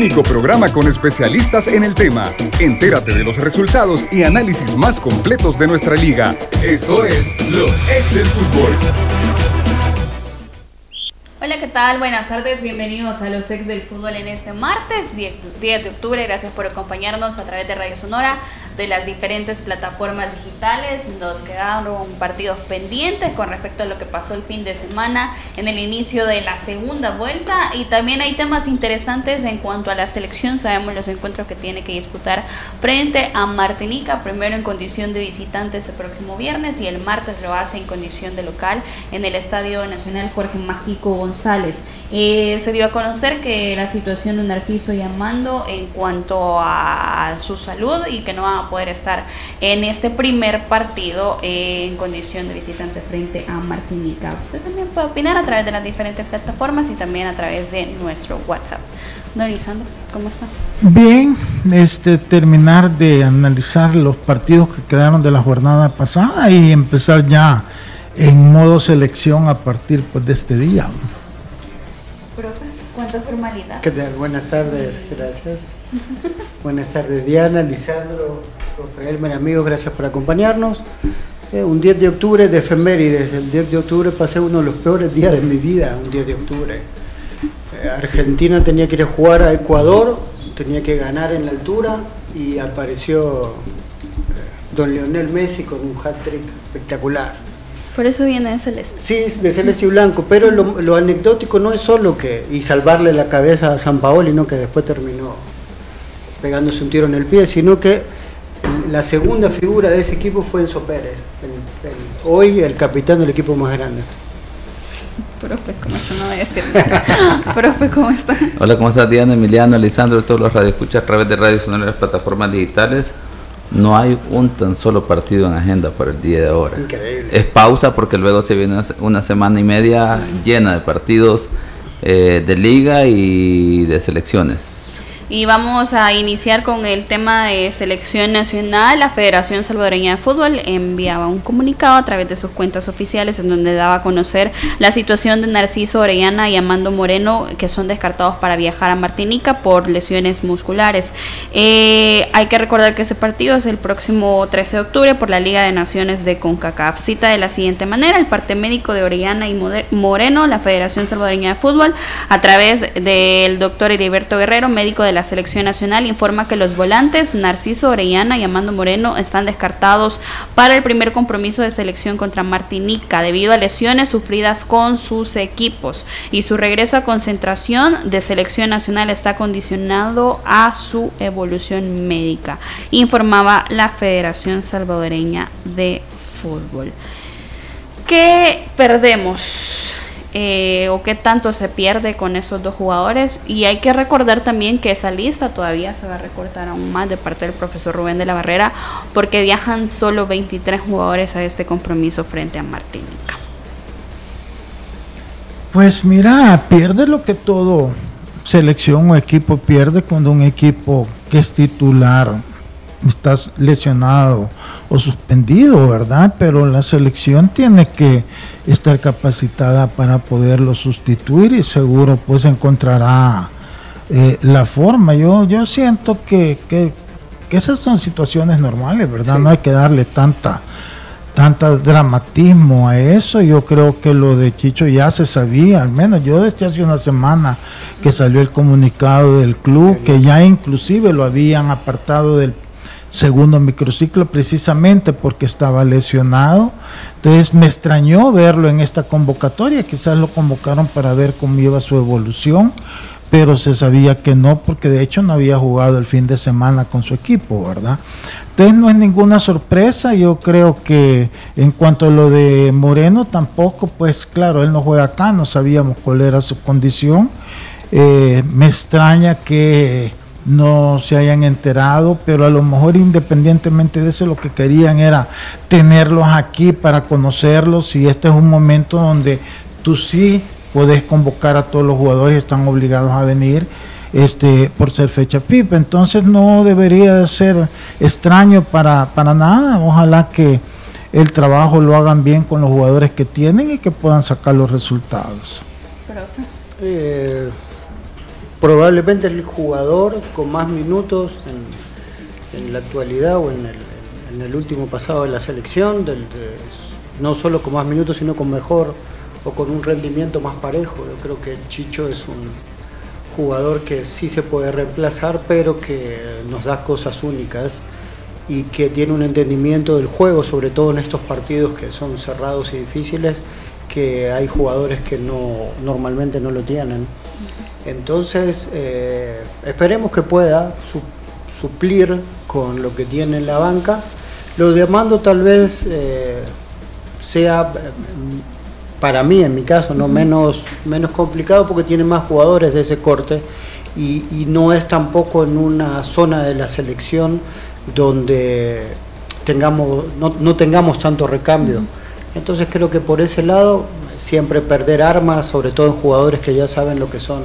único programa con especialistas en el tema. Entérate de los resultados y análisis más completos de nuestra liga. Esto es Los Ex del Fútbol. Hola, ¿qué tal? Buenas tardes, bienvenidos a los ex del fútbol en este martes 10 de octubre. Gracias por acompañarnos a través de Radio Sonora de las diferentes plataformas digitales. Nos quedaron partidos pendientes con respecto a lo que pasó el fin de semana en el inicio de la segunda vuelta y también hay temas interesantes en cuanto a la selección. Sabemos los encuentros que tiene que disputar frente a Martinica, primero en condición de visitante este próximo viernes y el martes lo hace en condición de local en el Estadio Nacional Jorge Mágico González. Eh, se dio a conocer que la situación de Narciso y Amando en cuanto a su salud y que no va poder estar en este primer partido en condición de visitante frente a Martinica. Usted también puede opinar a través de las diferentes plataformas y también a través de nuestro WhatsApp. Don Lisandro, ¿cómo está? Bien, este, terminar de analizar los partidos que quedaron de la jornada pasada y empezar ya en modo selección a partir pues, de este día. ¿Qué tal? Buenas tardes, gracias. Buenas tardes, Diana, Lisandro, Rafael, mis amigos, gracias por acompañarnos. Eh, un 10 de octubre de efemérides. El 10 de octubre pasé uno de los peores días de mi vida, un 10 de octubre. Eh, Argentina tenía que ir a jugar a Ecuador, tenía que ganar en la altura y apareció eh, don Lionel Messi con un hat-trick espectacular. Por eso viene de celeste. Sí, de celeste y blanco, pero lo, lo, anecdótico no es solo que y salvarle la cabeza a San Paoli, no que después terminó pegándose un tiro en el pie, sino que la segunda figura de ese equipo fue Enzo Pérez, el, el, hoy el capitán del equipo más grande. Profe, ¿cómo está? No voy a decir Profe, ¿cómo está? Hola, ¿cómo estás Diana, Emiliano, Lisandro, todos los radioescuchas a través de Radio Sonora y las plataformas digitales? No hay un tan solo partido en agenda para el día de ahora. Increíble. Es pausa porque luego se viene una semana y media llena de partidos eh, de liga y de selecciones. Y vamos a iniciar con el tema de selección nacional. La Federación Salvadoreña de Fútbol enviaba un comunicado a través de sus cuentas oficiales en donde daba a conocer la situación de Narciso Orellana y Amando Moreno, que son descartados para viajar a Martinica por lesiones musculares. Eh, hay que recordar que ese partido es el próximo 13 de octubre por la Liga de Naciones de CONCACAF. Cita de la siguiente manera: el parte médico de Orellana y Moreno, la Federación Salvadoreña de Fútbol, a través del doctor Heriberto Guerrero, médico de la selección nacional informa que los volantes Narciso Orellana y Amando Moreno están descartados para el primer compromiso de selección contra Martinica debido a lesiones sufridas con sus equipos y su regreso a concentración de selección nacional está condicionado a su evolución médica, informaba la Federación Salvadoreña de Fútbol. ¿Qué perdemos? Eh, o qué tanto se pierde con esos dos jugadores. Y hay que recordar también que esa lista todavía se va a recortar aún más de parte del profesor Rubén de la Barrera, porque viajan solo 23 jugadores a este compromiso frente a Martinica. Pues mira, pierde lo que todo selección o equipo pierde cuando un equipo que es titular está lesionado o suspendido, ¿verdad? Pero la selección tiene que estar capacitada para poderlo sustituir y seguro pues encontrará eh, la forma. Yo, yo siento que, que, esas son situaciones normales, ¿verdad? No hay que darle tanta tanta dramatismo a eso. Yo creo que lo de Chicho ya se sabía, al menos yo desde hace una semana que salió el comunicado del club, que ya inclusive lo habían apartado del segundo microciclo precisamente porque estaba lesionado. Entonces me extrañó verlo en esta convocatoria, quizás lo convocaron para ver cómo iba su evolución, pero se sabía que no, porque de hecho no había jugado el fin de semana con su equipo, ¿verdad? Entonces no es ninguna sorpresa, yo creo que en cuanto a lo de Moreno tampoco, pues claro, él no juega acá, no sabíamos cuál era su condición. Eh, me extraña que no se hayan enterado, pero a lo mejor independientemente de eso lo que querían era tenerlos aquí para conocerlos y este es un momento donde tú sí puedes convocar a todos los jugadores, están obligados a venir este por ser fecha FIFA, entonces no debería ser extraño para, para nada, ojalá que el trabajo lo hagan bien con los jugadores que tienen y que puedan sacar los resultados. Eh, probablemente el jugador con más minutos en, la actualidad o en el, último pasado de la selección, no solo con más minutos, sino con mejor o con un rendimiento más parejo. Yo creo que Chicho es un jugador que sí se puede reemplazar, pero que nos da cosas únicas y que tiene un entendimiento del juego, sobre todo en estos partidos que son cerrados y difíciles, que hay jugadores que no normalmente no lo tienen. Entonces, eh, esperemos que pueda suplir con lo que tiene en la banca. Lo de Amando tal vez eh, sea, para mí en mi caso, no menos, menos complicado porque tiene más jugadores de ese corte y, no es tampoco en una zona de la selección donde tengamos, no, tengamos tanto recambio. Entonces creo que por ese lado siempre perder armas, sobre todo en jugadores que ya saben lo que son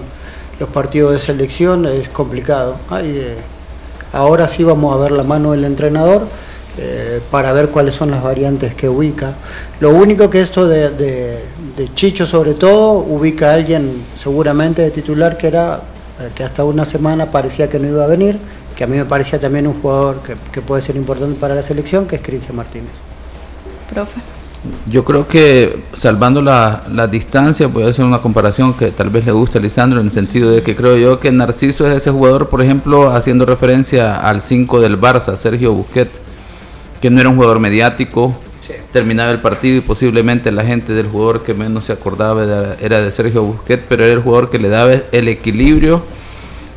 los partidos de selección es complicado. Eh, ahora sí vamos a ver la mano del entrenador eh, para ver cuáles son las variantes que ubica. Lo único que esto de, Chicho sobre todo ubica a alguien seguramente de titular que era eh, que hasta una semana parecía que no iba a venir, que a mí me parecía también un jugador que, que puede ser importante para la selección, que es Cristian Martínez. Profe. Yo creo que salvando la, la, distancia, voy a hacer una comparación que tal vez le guste a Lisandro en el sentido de que creo yo que Narciso es ese jugador, por ejemplo, haciendo referencia al 5 del Barça, Sergio Busquets, que no era un jugador mediático, terminaba el partido y posiblemente la gente del jugador que menos se acordaba era de Sergio Busquets, pero era el jugador que le daba el equilibrio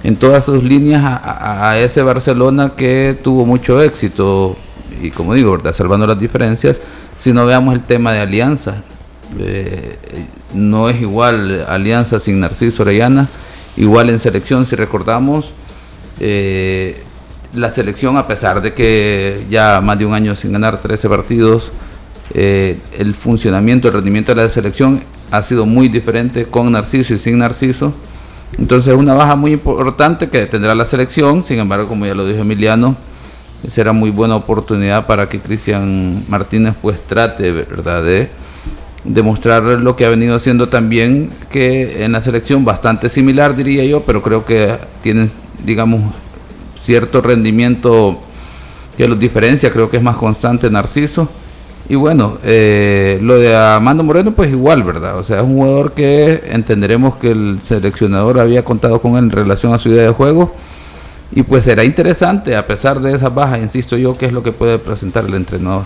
en todas sus líneas a, a ese Barcelona que tuvo mucho éxito y como digo, ¿verdad? salvando las diferencias si no veamos el tema de alianza. Eh, no es igual alianza sin Narciso Orellana, igual en selección, si recordamos, eh, la selección, a pesar de que ya más de un año sin ganar 13 partidos, eh, el funcionamiento, el rendimiento de la selección ha sido muy diferente con Narciso y sin Narciso. Entonces, una baja muy importante que tendrá la selección, sin embargo, como ya lo dijo Emiliano, será muy buena oportunidad para que Cristian Martínez pues trate, ¿verdad?, de demostrar lo que ha venido haciendo también, que en la selección bastante similar diría yo, pero creo que tienen, digamos, cierto rendimiento que los diferencia, creo que es más constante Narciso. Y bueno, eh, lo de Amando Moreno, pues igual, ¿verdad? O sea, es un jugador que entenderemos que el seleccionador había contado con él en relación a su idea de juego y pues será interesante, a pesar de esa baja, insisto yo, qué es lo que puede presentar el entrenador.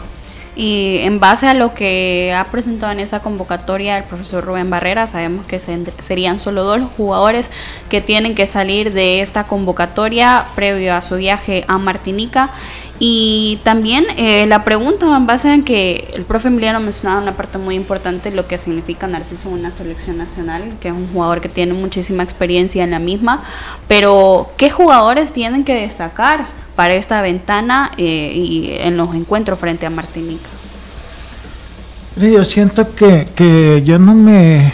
Y en base a lo que ha presentado en esta convocatoria el profesor Rubén Barrera, sabemos que serían solo dos jugadores que tienen que salir de esta convocatoria previo a su viaje a Martinica. Y también eh, la pregunta en base en que el profe Emiliano mencionaba una parte muy importante lo que significa Narciso en una selección nacional, que es un jugador que tiene muchísima experiencia en la misma, pero ¿qué jugadores tienen que destacar para esta ventana eh, y en los encuentros frente a Martinica? Yo siento que, que yo no me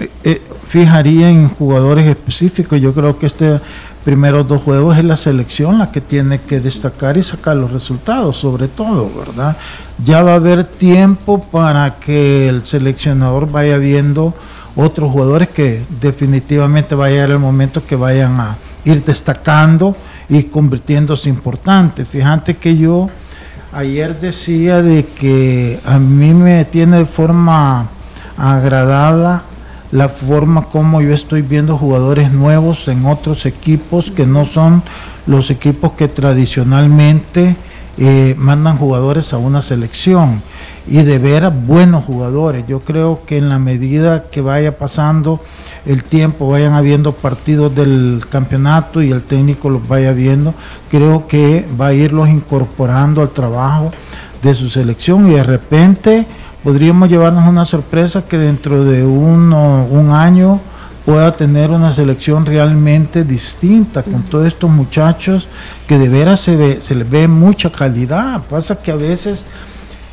eh, eh, fijaría en jugadores específicos. Yo creo que este primeros dos juegos es la selección la que tiene que destacar y sacar los resultados, sobre todo, ¿verdad? Ya va a haber tiempo para que el seleccionador vaya viendo otros jugadores que definitivamente va a llegar el momento que vayan a ir destacando y convirtiéndose importantes. Fíjate que yo ayer decía de que a mí me tiene de forma agradada la forma como yo estoy viendo jugadores nuevos en otros equipos que no son los equipos que tradicionalmente eh, mandan jugadores a una selección y de ver buenos jugadores. Yo creo que en la medida que vaya pasando el tiempo, vayan habiendo partidos del campeonato y el técnico los vaya viendo, creo que va a irlos incorporando al trabajo de su selección y de repente podríamos llevarnos una sorpresa que dentro de uno, un año pueda tener una selección realmente distinta con todos estos muchachos que de veras se, se les ve mucha calidad. Pasa que a veces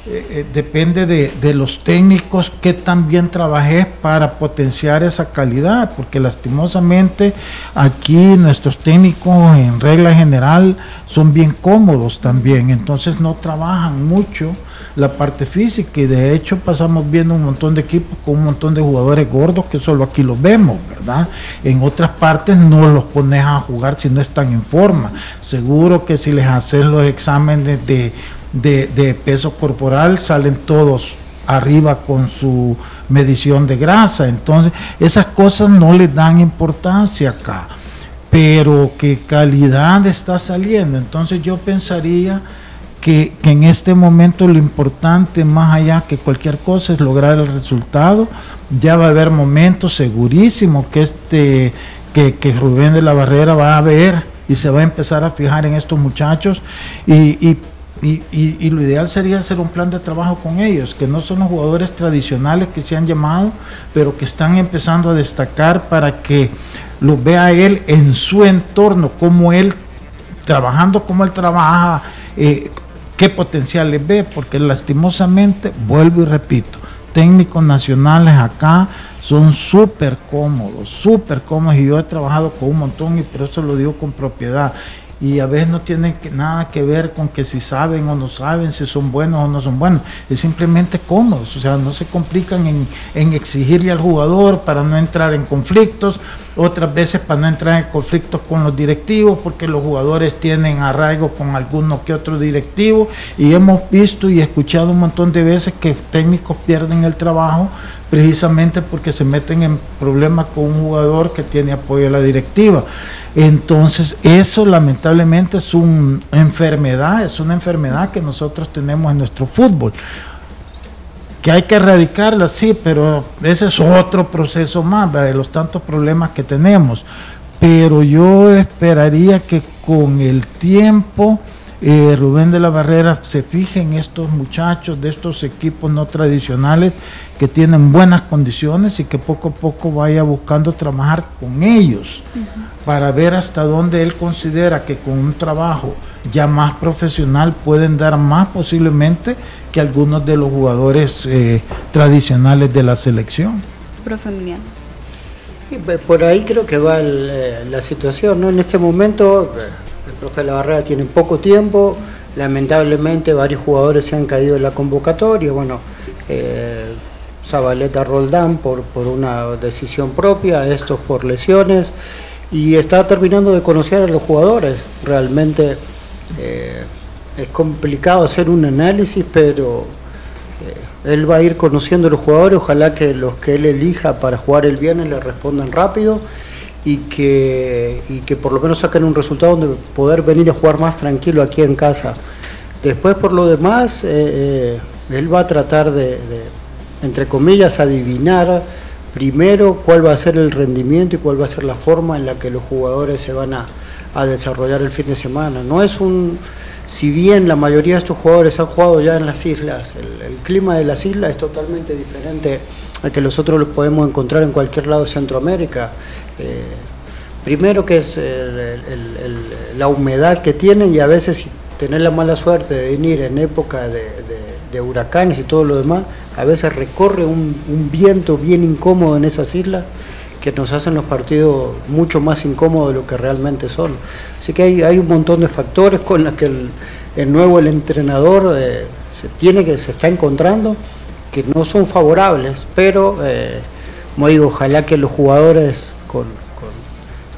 eh, eh, depende de, los técnicos que también trabajé para potenciar esa calidad, porque lastimosamente aquí nuestros técnicos en regla general son bien cómodos también, entonces no trabajan mucho la parte física y de hecho pasamos viendo un montón de equipos con un montón de jugadores gordos que solo aquí los vemos, ¿verdad? En otras partes no los pones a jugar si no están en forma. Seguro que si les haces los exámenes de de, peso corporal salen todos arriba con su medición de grasa. Entonces, esas cosas no le dan importancia acá, pero qué calidad está saliendo. Entonces yo pensaría que, en este momento lo importante, más allá que cualquier cosa, es lograr el resultado. Ya va a haber momentos segurísimos que este que, que Rubén de la Barrera va a ver y se va a empezar a fijar en estos muchachos y y, lo ideal sería hacer un plan de trabajo con ellos, que no son los jugadores tradicionales que se han llamado, pero que están empezando a destacar para que lo vea él en su entorno, como él, trabajando como él trabaja, eh, qué potencial le ve, porque lastimosamente, vuelvo y repito, técnicos nacionales acá son súper cómodos, súper cómodos, y yo he trabajado con un montón y por eso lo digo con propiedad y a veces no tiene nada que ver con que si saben o no saben, si son buenos o no son buenos, es simplemente cómodos, o sea, no se complican en, exigirle al jugador para no entrar en conflictos, otras veces para no entrar en conflictos con los directivos, porque los jugadores tienen arraigo con alguno que otro directivo, y hemos visto y escuchado un montón de veces que técnicos pierden el trabajo precisamente porque se meten en problemas con un jugador que tiene apoyo de la directiva. Entonces, eso lamentablemente es una enfermedad, es una enfermedad que nosotros tenemos en nuestro fútbol. Que hay que erradicarla, sí, pero ese es otro proceso más de los tantos problemas que tenemos. Pero yo esperaría que con el tiempo eh, Rubén de la Barrera se fije en estos muchachos de estos equipos no tradicionales que tienen buenas condiciones y que poco a poco vaya buscando trabajar con ellos para ver hasta dónde él considera que con un trabajo ya más profesional pueden dar más posiblemente que algunos de los jugadores eh, tradicionales de la selección. Profe pues, por ahí creo que va eh, la situación, ¿no? En este momento profe de la Barrera tiene poco tiempo, lamentablemente varios jugadores se han caído en la convocatoria, bueno, eh, Zabaleta Roldán por, por una decisión propia, estos por lesiones, y está terminando de conocer a los jugadores. Realmente eh, es complicado hacer un análisis, pero eh, él va a ir conociendo a los jugadores, ojalá que los que él elija para jugar el viernes le respondan rápido y que, y que por lo menos saquen un resultado donde poder venir a jugar más tranquilo aquí en casa. Después, por lo demás, eh, él va a tratar de entre comillas, adivinar primero cuál va a ser el rendimiento y cuál va a ser la forma en la que los jugadores se van a, desarrollar el fin de semana. No es un, si bien la mayoría de estos jugadores han jugado ya en las islas, el, clima de las islas es totalmente diferente al que nosotros lo podemos encontrar en cualquier lado de Centroamérica. Eh, primero que es la humedad que tienen y a veces tener la mala suerte de venir en época de de huracanes y todo lo demás, a veces recorre un, viento bien incómodo en esas islas que nos hacen los partidos mucho más incómodos de lo que realmente son. Así que hay, hay un montón de factores con los que el, nuevo el entrenador eh, se tiene que se está encontrando que no son favorables, pero eh, como digo, ojalá que los jugadores con,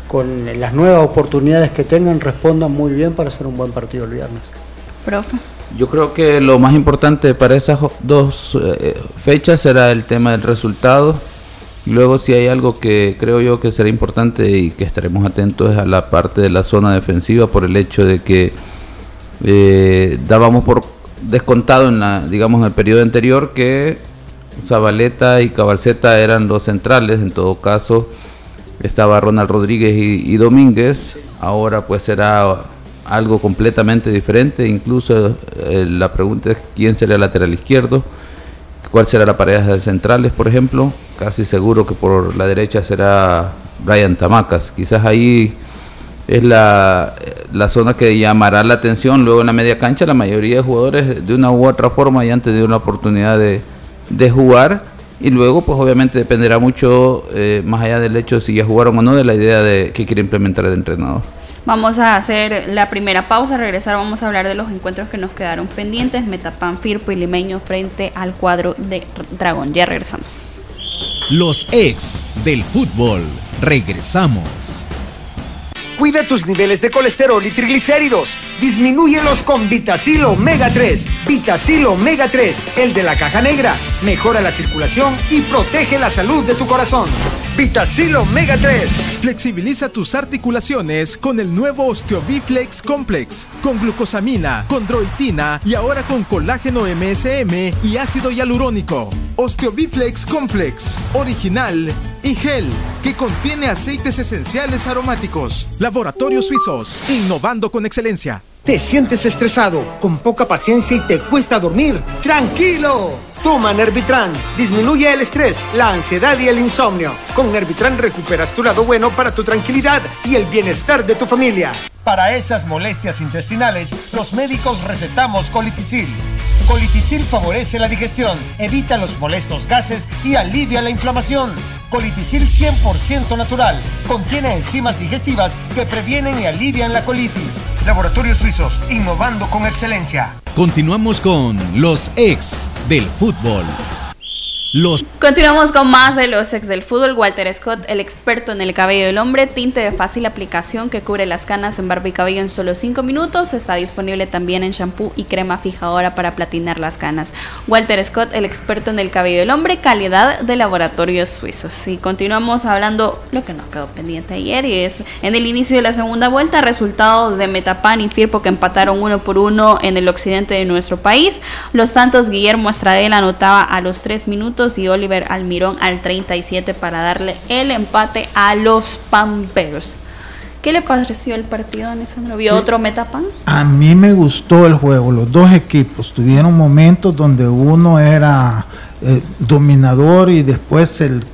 con, las nuevas oportunidades que tengan respondan muy bien para hacer un buen partido el viernes. Profe. Yo creo que lo más importante para esas dos eh, fechas será el tema del resultado. Luego si hay algo que creo yo que será importante y que estaremos atentos es a la parte de la zona defensiva por el hecho de que eh, dábamos por descontado en la, digamos en el periodo anterior que Zabaleta y Cabalceta eran los centrales, en todo caso estaba Ronald Rodríguez y, Domínguez, ahora pues será algo completamente diferente, incluso eh, la pregunta es quién será el lateral izquierdo, cuál será la pareja de centrales, por ejemplo, casi seguro que por la derecha será Brian Tamacas, quizás ahí es la, la, zona que llamará la atención. Luego en la media cancha la mayoría de jugadores de una u otra forma ya han tenido una oportunidad de, de jugar y luego pues obviamente dependerá mucho eh, más allá del hecho de si ya jugaron o no de la idea de que quiere implementar el entrenador. Vamos a hacer la primera pausa, regresar vamos a hablar de los encuentros que nos quedaron pendientes, Metapan, Firpo y Limeño frente al cuadro de Dragón. Ya regresamos. Los ex del fútbol. Regresamos. Cuida tus niveles de colesterol y triglicéridos. Disminúyelos con Vitacil Omega 3. Vitacil Omega 3, el de la caja negra. Mejora la circulación y protege la salud de tu corazón. Vitacil Omega 3. Flexibiliza tus articulaciones con el nuevo Osteobiflex Complex. Con glucosamina, condroitina y ahora con colágeno MSM y ácido hialurónico. Osteobiflex Complex. Original y gel que contiene aceites esenciales aromáticos. Laboratorios Suizos, innovando con excelencia. ¿Te sientes estresado, con poca paciencia y te cuesta dormir? ¡Tranquilo! Toma Nervitran. Disminuye el estrés, la ansiedad y el insomnio. Con Nervitran recuperas tu lado bueno para tu tranquilidad y el bienestar de tu familia. Para esas molestias intestinales, los médicos recetamos Colitisil. Colitisil favorece la digestión, evita los molestos gases y alivia la inflamación. Colitisil 100% natural. Contiene enzimas digestivas que previenen y alivian la colitis. Laboratorios Suizos, innovando con excelencia. Continuamos con los ex del fútbol. Continuamos con más de los ex del fútbol. Walter Scott, el experto en el cabello del hombre, tinte de fácil aplicación que cubre las canas en barba y cabello en solo 5 minutos. Está disponible también en shampoo y crema fijadora para platinar las canas. Walter Scott, el experto en el cabello del hombre, calidad de laboratorios suizos. Y continuamos hablando lo que nos quedó pendiente ayer y es en el inicio de la segunda vuelta, resultados de Metapan y Firpo que empataron uno por uno en el occidente de nuestro país. Los Santos Guillermo Estradela anotaba a los 3 minutos y Oliver Almirón al 37 para darle el empate a los Pamperos. ¿Qué le pareció el partido, Alessandro? ¿Vio otro Metapan? A mí me gustó el juego. Los dos equipos tuvieron momentos donde uno era eh, dominador y después el,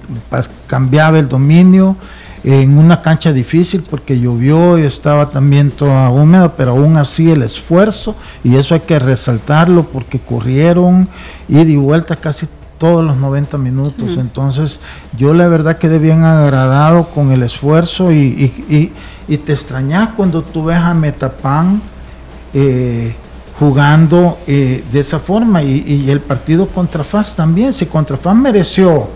cambiaba el dominio en una cancha difícil porque llovió y estaba también toda húmeda, pero aún así el esfuerzo, y eso hay que resaltarlo porque corrieron y y vuelta casi todos los 90 minutos. Entonces, yo la verdad quedé bien agradado con el esfuerzo y, te extrañas cuando tú ves a Metapan eh, jugando eh, de esa forma y, el partido contra FAS también. Si contra FAS mereció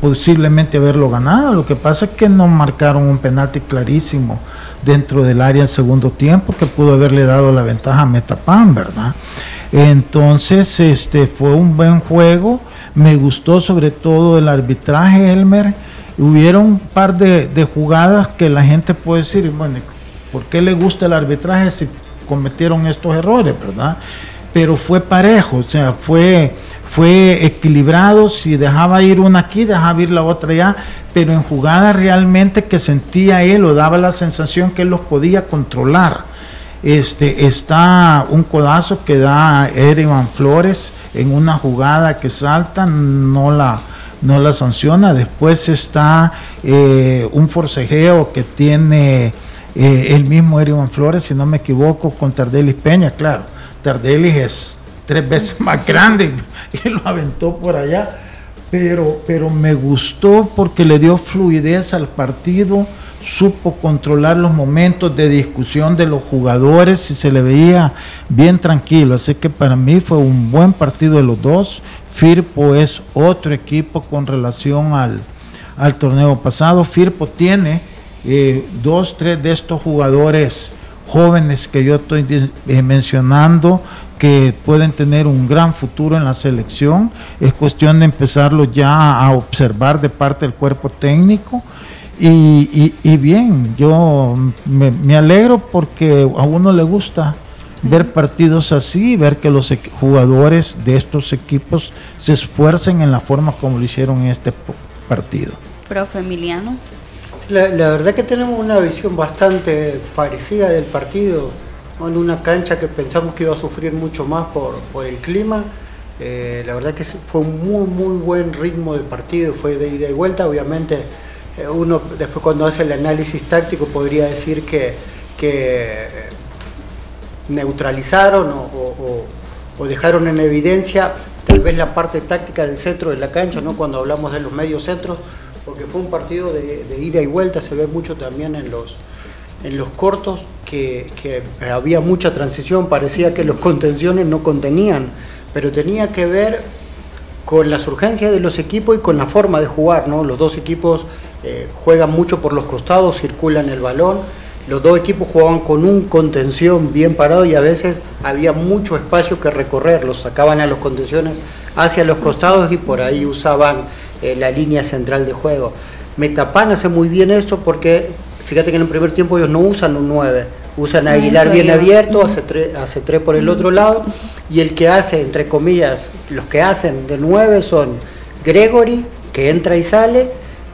posiblemente haberlo ganado, lo que pasa es que no marcaron un penalti clarísimo dentro del área en segundo tiempo que pudo haberle dado la ventaja a Metapan, ¿verdad? Entonces, este fue un buen juego me gustó sobre todo el arbitraje, Elmer. Hubieron un par de, jugadas que la gente puede decir, bueno, ¿por qué le gusta el arbitraje si cometieron estos errores, verdad? Pero fue parejo, o sea, fue, fue equilibrado, si dejaba ir una aquí, dejaba ir la otra allá, pero en jugadas realmente que sentía él o daba la sensación que él los podía controlar. Este, está un codazo que da Erivan Flores, en una jugada que salta, no la, no la sanciona. Después está eh, un forcejeo que tiene eh, el mismo Erivan Flores, si no me equivoco, con Tardelis Peña, claro. Tardelis es tres veces más grande y lo aventó por allá. Pero, pero me gustó porque le dio fluidez al partido, supo controlar los momentos de discusión de los jugadores y se le veía bien tranquilo. Así que para mí fue un buen partido de los dos. Firpo es otro equipo con relación al, al torneo pasado. Firpo tiene eh, dos, tres de estos jugadores jóvenes que yo estoy eh, mencionando que pueden tener un gran futuro en la selección. Es cuestión de empezarlo ya a observar de parte del cuerpo técnico. Y, bien, yo me, alegro porque a uno le gusta ver partidos así, ver que los jugadores de estos equipos se esfuercen en la forma como lo hicieron en este partido. Profe Emiliano. La, la verdad que tenemos una visión bastante parecida del partido en una cancha que pensamos que iba a sufrir mucho más por, el clima. Eh, la verdad que fue un muy, muy buen ritmo de partido, fue de ida y vuelta. Obviamente, uno después cuando hace el análisis táctico podría decir que, que neutralizaron o, dejaron en evidencia tal vez la parte táctica del centro de la cancha, ¿no? cuando hablamos de los medios centros, porque fue un partido de, ida y vuelta, se ve mucho también en los, en los cortos que, había mucha transición, parecía que los contenciones no contenían, pero tenía que ver con las urgencias de los equipos y con la forma de jugar, ¿no? Los dos equipos eh, juegan mucho por los costados, circulan el balón, los dos equipos jugaban con un contención bien parado y a veces había mucho espacio que recorrer, los sacaban a los contenciones hacia los costados y por ahí usaban eh, la línea central de juego. Metapan hace muy bien esto porque Fíjate que en el primer tiempo ellos no usan un 9, usan a Aguilar bien abierto, hace tres, hace tres por el otro lado, y el que hace, entre comillas, los que hacen de 9 son Gregory, que entra y sale,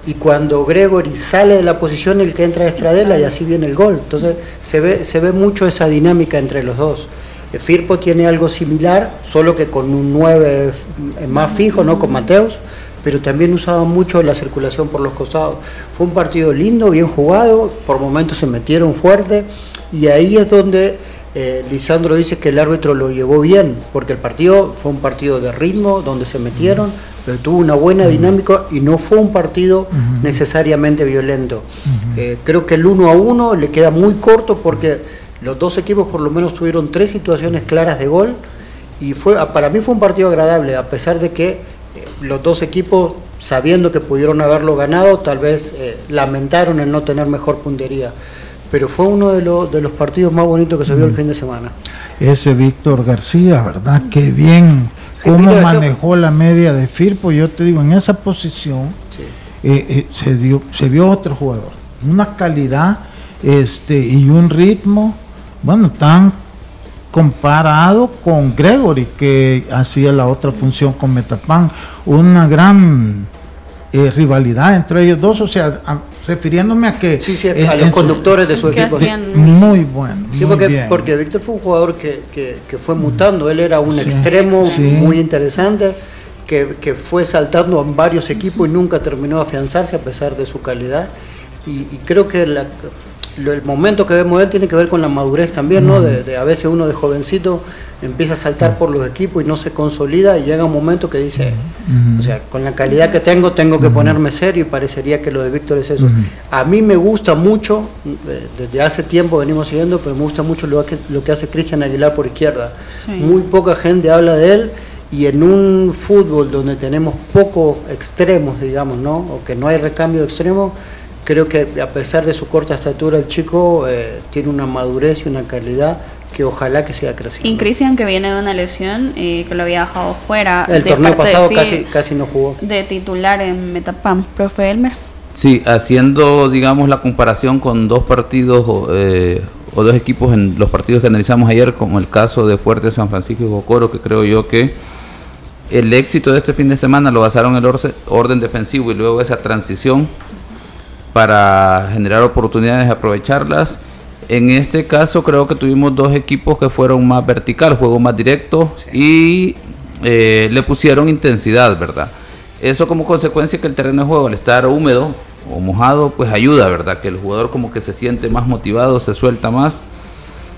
y cuando Gregory sale de la posición, el que entra es Estradela, y así viene el gol. Entonces se ve, se ve mucho esa dinámica entre los dos. Firpo tiene algo similar, solo que con un 9 más fijo, ¿no? Con Mateus pero también usaba mucho la circulación por los costados. Fue un partido lindo, bien jugado, por momentos se metieron fuerte y ahí es donde eh, Lisandro dice que el árbitro lo llevó bien, porque el partido fue un partido de ritmo, donde se metieron, pero tuvo una buena dinámica y no fue un partido necesariamente violento. Eh, creo que el 1 a 1 le queda muy corto porque los dos equipos por lo menos tuvieron tres situaciones claras de gol y fue para mí fue un partido agradable, a pesar de que los dos equipos, sabiendo que pudieron haberlo ganado, tal vez eh, lamentaron el no tener mejor puntería. Pero fue uno de, los, de los partidos más bonitos que se vio el fin de semana. Ese Víctor García, ¿verdad? Qué bien. ¿Cómo manejó la media de Firpo? Yo te digo, en esa posición eh, eh, se, dio, se vio otro jugador. Una calidad este, y un ritmo, bueno, tan comparado con Gregory, que hacía la otra función con Metapan. Una gran eh, rivalidad entre ellos dos, o sea, refiriéndome a que... Sí, sí, a los conductores de su equipo. Muy bueno. Sí, porque, porque Víctor fue un jugador que, que, fue mutando, él era un extremo muy interesante. Que, que, fue saltando en varios equipos y nunca terminó de afianzarse a pesar de su calidad. Y, y creo que la, el momento que vemos él tiene que ver con la madurez también, ¿no? De, a veces uno de jovencito empieza a saltar por los equipos y no se consolida y llega un momento que dice, o sea, con la calidad que tengo tengo que ponerme serio y parecería que lo de Víctor es eso. A mí me gusta mucho, eh, desde hace tiempo venimos siguiendo, pero me gusta mucho lo que, lo que hace Cristian Aguilar por izquierda. Muy poca gente habla de él y en un fútbol donde tenemos pocos extremos, digamos, ¿no? O que no hay recambio de extremos, creo que a pesar de su corta estatura, el chico eh, tiene una madurez y una calidad que ojalá que siga creciendo. Y Cristian que viene de una lesión eh, que lo había dejado fuera. El torneo pasado casi, casi no jugó. De titular en Metapam, profe Elmer. Sí, haciendo digamos la comparación con dos partidos eh, o dos equipos en los partidos que analizamos ayer, como el caso de Fuerte San Francisco y Bocoro, que creo yo que el éxito de este fin de semana lo basaron en el orden defensivo y luego esa transición para generar oportunidades y aprovecharlas. En este caso creo que tuvimos dos equipos que fueron más vertical, juego más directo y eh, le pusieron intensidad, ¿verdad? Eso como consecuencia que el terreno de juego al estar húmedo o mojado pues ayuda, ¿verdad? Que el jugador como que se siente más motivado, se suelta más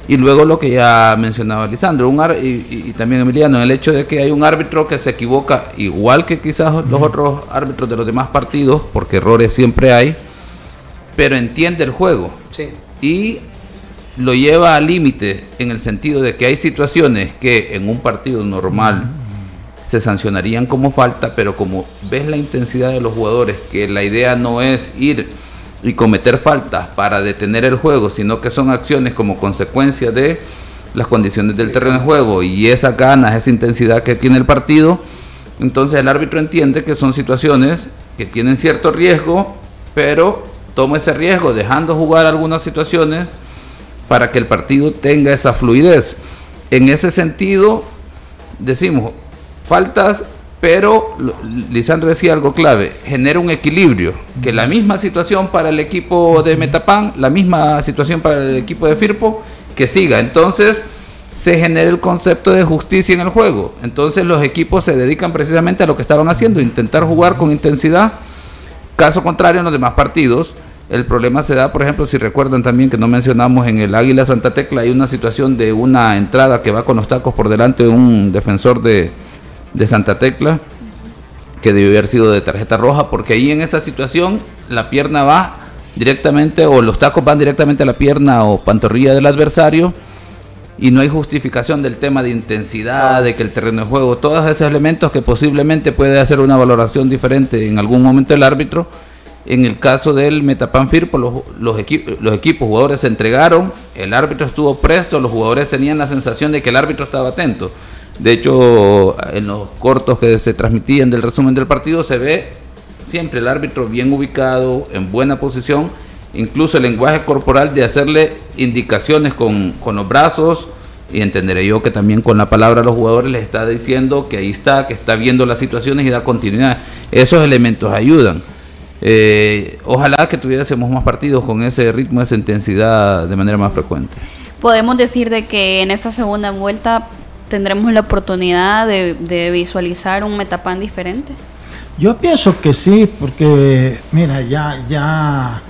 Y luego lo que ya mencionaba Lisandro, un y, también Emiliano, el hecho de que hay un árbitro que se equivoca, igual que quizás los otros árbitros de los demás partidos, porque errores siempre hay, pero entiende el juego. Y lo lleva al límite en el sentido de que hay situaciones que en un partido normal se sancionarían como falta, pero como ves la intensidad de los jugadores, que la idea no es ir y cometer faltas para detener el juego, sino que son acciones como consecuencia de las condiciones del terreno de juego y esas ganas, esa intensidad que tiene el partido, entonces el árbitro entiende que son situaciones que tienen cierto riesgo, pero toma ese riesgo dejando jugar algunas situaciones para que el partido tenga esa fluidez. En ese sentido, decimos, faltas pero Lisandro decía algo clave, genera un equilibrio, que la misma situación para el equipo de Metapan, la misma situación para el equipo de Firpo, que siga. Entonces se genera el concepto de justicia en el juego. Entonces los equipos se dedican precisamente a lo que estaban haciendo, intentar jugar con intensidad. Caso contrario en los demás partidos, el problema se da, por ejemplo, si recuerdan también que no mencionamos en el Águila Santa Tecla, hay una situación de una entrada que va con los tacos por delante de un defensor de de Santa Tecla, que debió haber sido de tarjeta roja, porque ahí en esa situación la pierna va directamente, o los tacos van directamente a la pierna o pantorrilla del adversario, y no hay justificación del tema de intensidad, de que el terreno de juego, todos esos elementos que posiblemente puede hacer una valoración diferente en algún momento el árbitro. En el caso del Metapan Firpo, los, los, los equipos jugadores se entregaron, el árbitro estuvo presto, los jugadores tenían la sensación de que el árbitro estaba atento. De hecho, en los cortos que se transmitían del resumen del partido se ve siempre el árbitro bien ubicado, en buena posición, incluso el lenguaje corporal de hacerle indicaciones con, los brazos y entenderé yo que también con la palabra a los jugadores les está diciendo que ahí está, que está viendo las situaciones y da continuidad. Esos elementos ayudan. Eh, ojalá que tuviésemos más partidos con ese ritmo, esa intensidad de manera más frecuente. Podemos decir de que en esta segunda vuelta tendremos la oportunidad de, visualizar un Metapan diferente? Yo pienso que sí, porque mira, ya, ya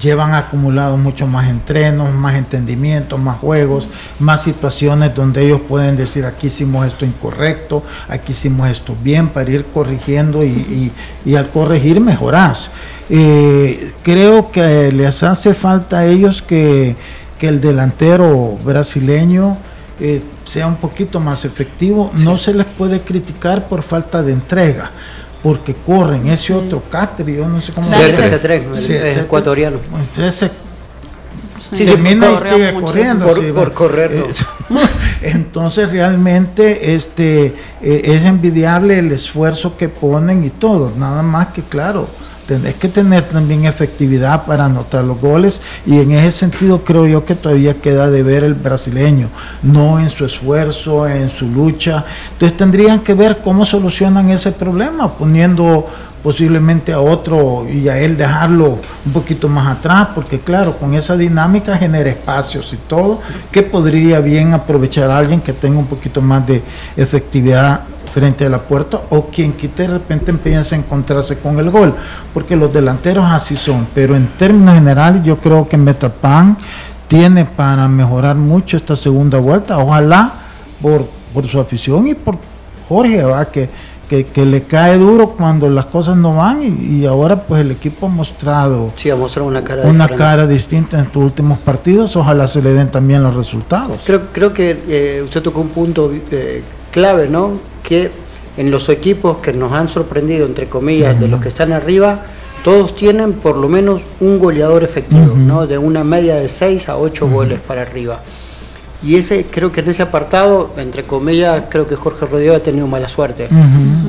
llevan acumulado mucho más entrenos, más entendimientos, más juegos, más situaciones donde ellos pueden decir aquí hicimos esto incorrecto, aquí hicimos esto bien, para ir corrigiendo y, al corregir mejorás. Eh, creo que les hace falta a ellos que, que el delantero brasileño eh, sea un poquito más efectivo, no se les puede criticar por falta de entrega, porque corren ese otro Catri, yo no sé cómo se llama. es ecuatoriano. Entonces, sí, termina y sigue corriendo por, correr entonces realmente este eh, es envidiable el esfuerzo que ponen y todo nada más que claro tenés que tener también efectividad para anotar los goles y en ese sentido creo yo que todavía queda de ver el brasileño, no en su esfuerzo, en su lucha. Entonces tendrían que ver cómo solucionan ese problema, poniendo posiblemente a otro y a él dejarlo un poquito más atrás, porque claro, con esa dinámica genera espacios y todo, que podría bien aprovechar a alguien que tenga un poquito más de efectividad frente a la puerta o quien quite de repente empieza a encontrarse con el gol, porque los delanteros así son, pero en términos generales yo creo que Metapan tiene para mejorar mucho esta segunda vuelta, ojalá por, por su afición y por Jorge, ¿va? Que, que, le cae duro cuando las cosas no van y, ahora pues el equipo ha mostrado, sí, ha mostrado una, cara, una cara distinta en tus últimos partidos, ojalá se le den también los resultados. Creo, creo que eh, usted tocó un punto eh, clave, ¿no? Que en los equipos que nos han sorprendido, entre comillas, de los que están arriba, todos tienen por lo menos un goleador efectivo, ¿no? De una media de 6 a 8 goles para arriba. Y ese, creo que en ese apartado, entre comillas, creo que Jorge Rodríguez ha tenido mala suerte.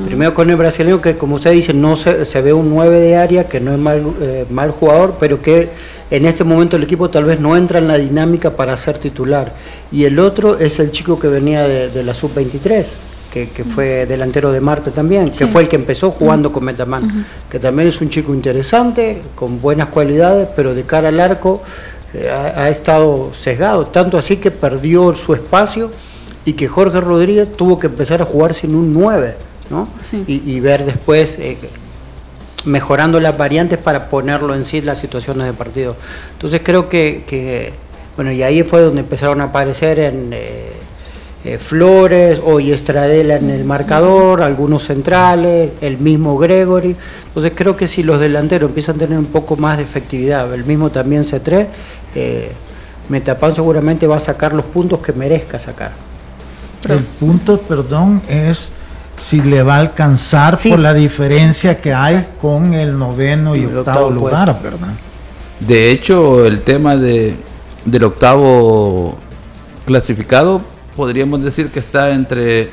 Primero con el brasileño, que como usted dice, no se, se ve un 9 de área, que no es mal, eh, mal jugador, pero que en ese momento el equipo tal vez no entra en la dinámica para ser titular. Y el otro es el chico que venía de, la sub-23, que, fue delantero de Marte también, que fue el que empezó jugando con Metaman, que también es un chico interesante, con buenas cualidades, pero de cara al arco eh, ha, estado sesgado, tanto así que perdió su espacio y que Jorge Rodríguez tuvo que empezar a jugar sin un 9, ¿no? Y, ver después eh, mejorando las variantes para ponerlo en sí las situaciones de partido. Entonces creo que, Bueno, y ahí fue donde empezaron a aparecer en eh, eh, Flores, hoy Estradela en el marcador, algunos centrales, el mismo Gregory. Entonces creo que si los delanteros empiezan a tener un poco más de efectividad, el mismo también C3, eh, Metapan seguramente va a sacar los puntos que merezca sacar. El punto, perdón, es si le va a alcanzar Sí. por la diferencia que hay con el noveno y El octavo octavo lugar, puesto. ¿verdad? De hecho, el tema de, del octavo clasificado, podríamos decir que está entre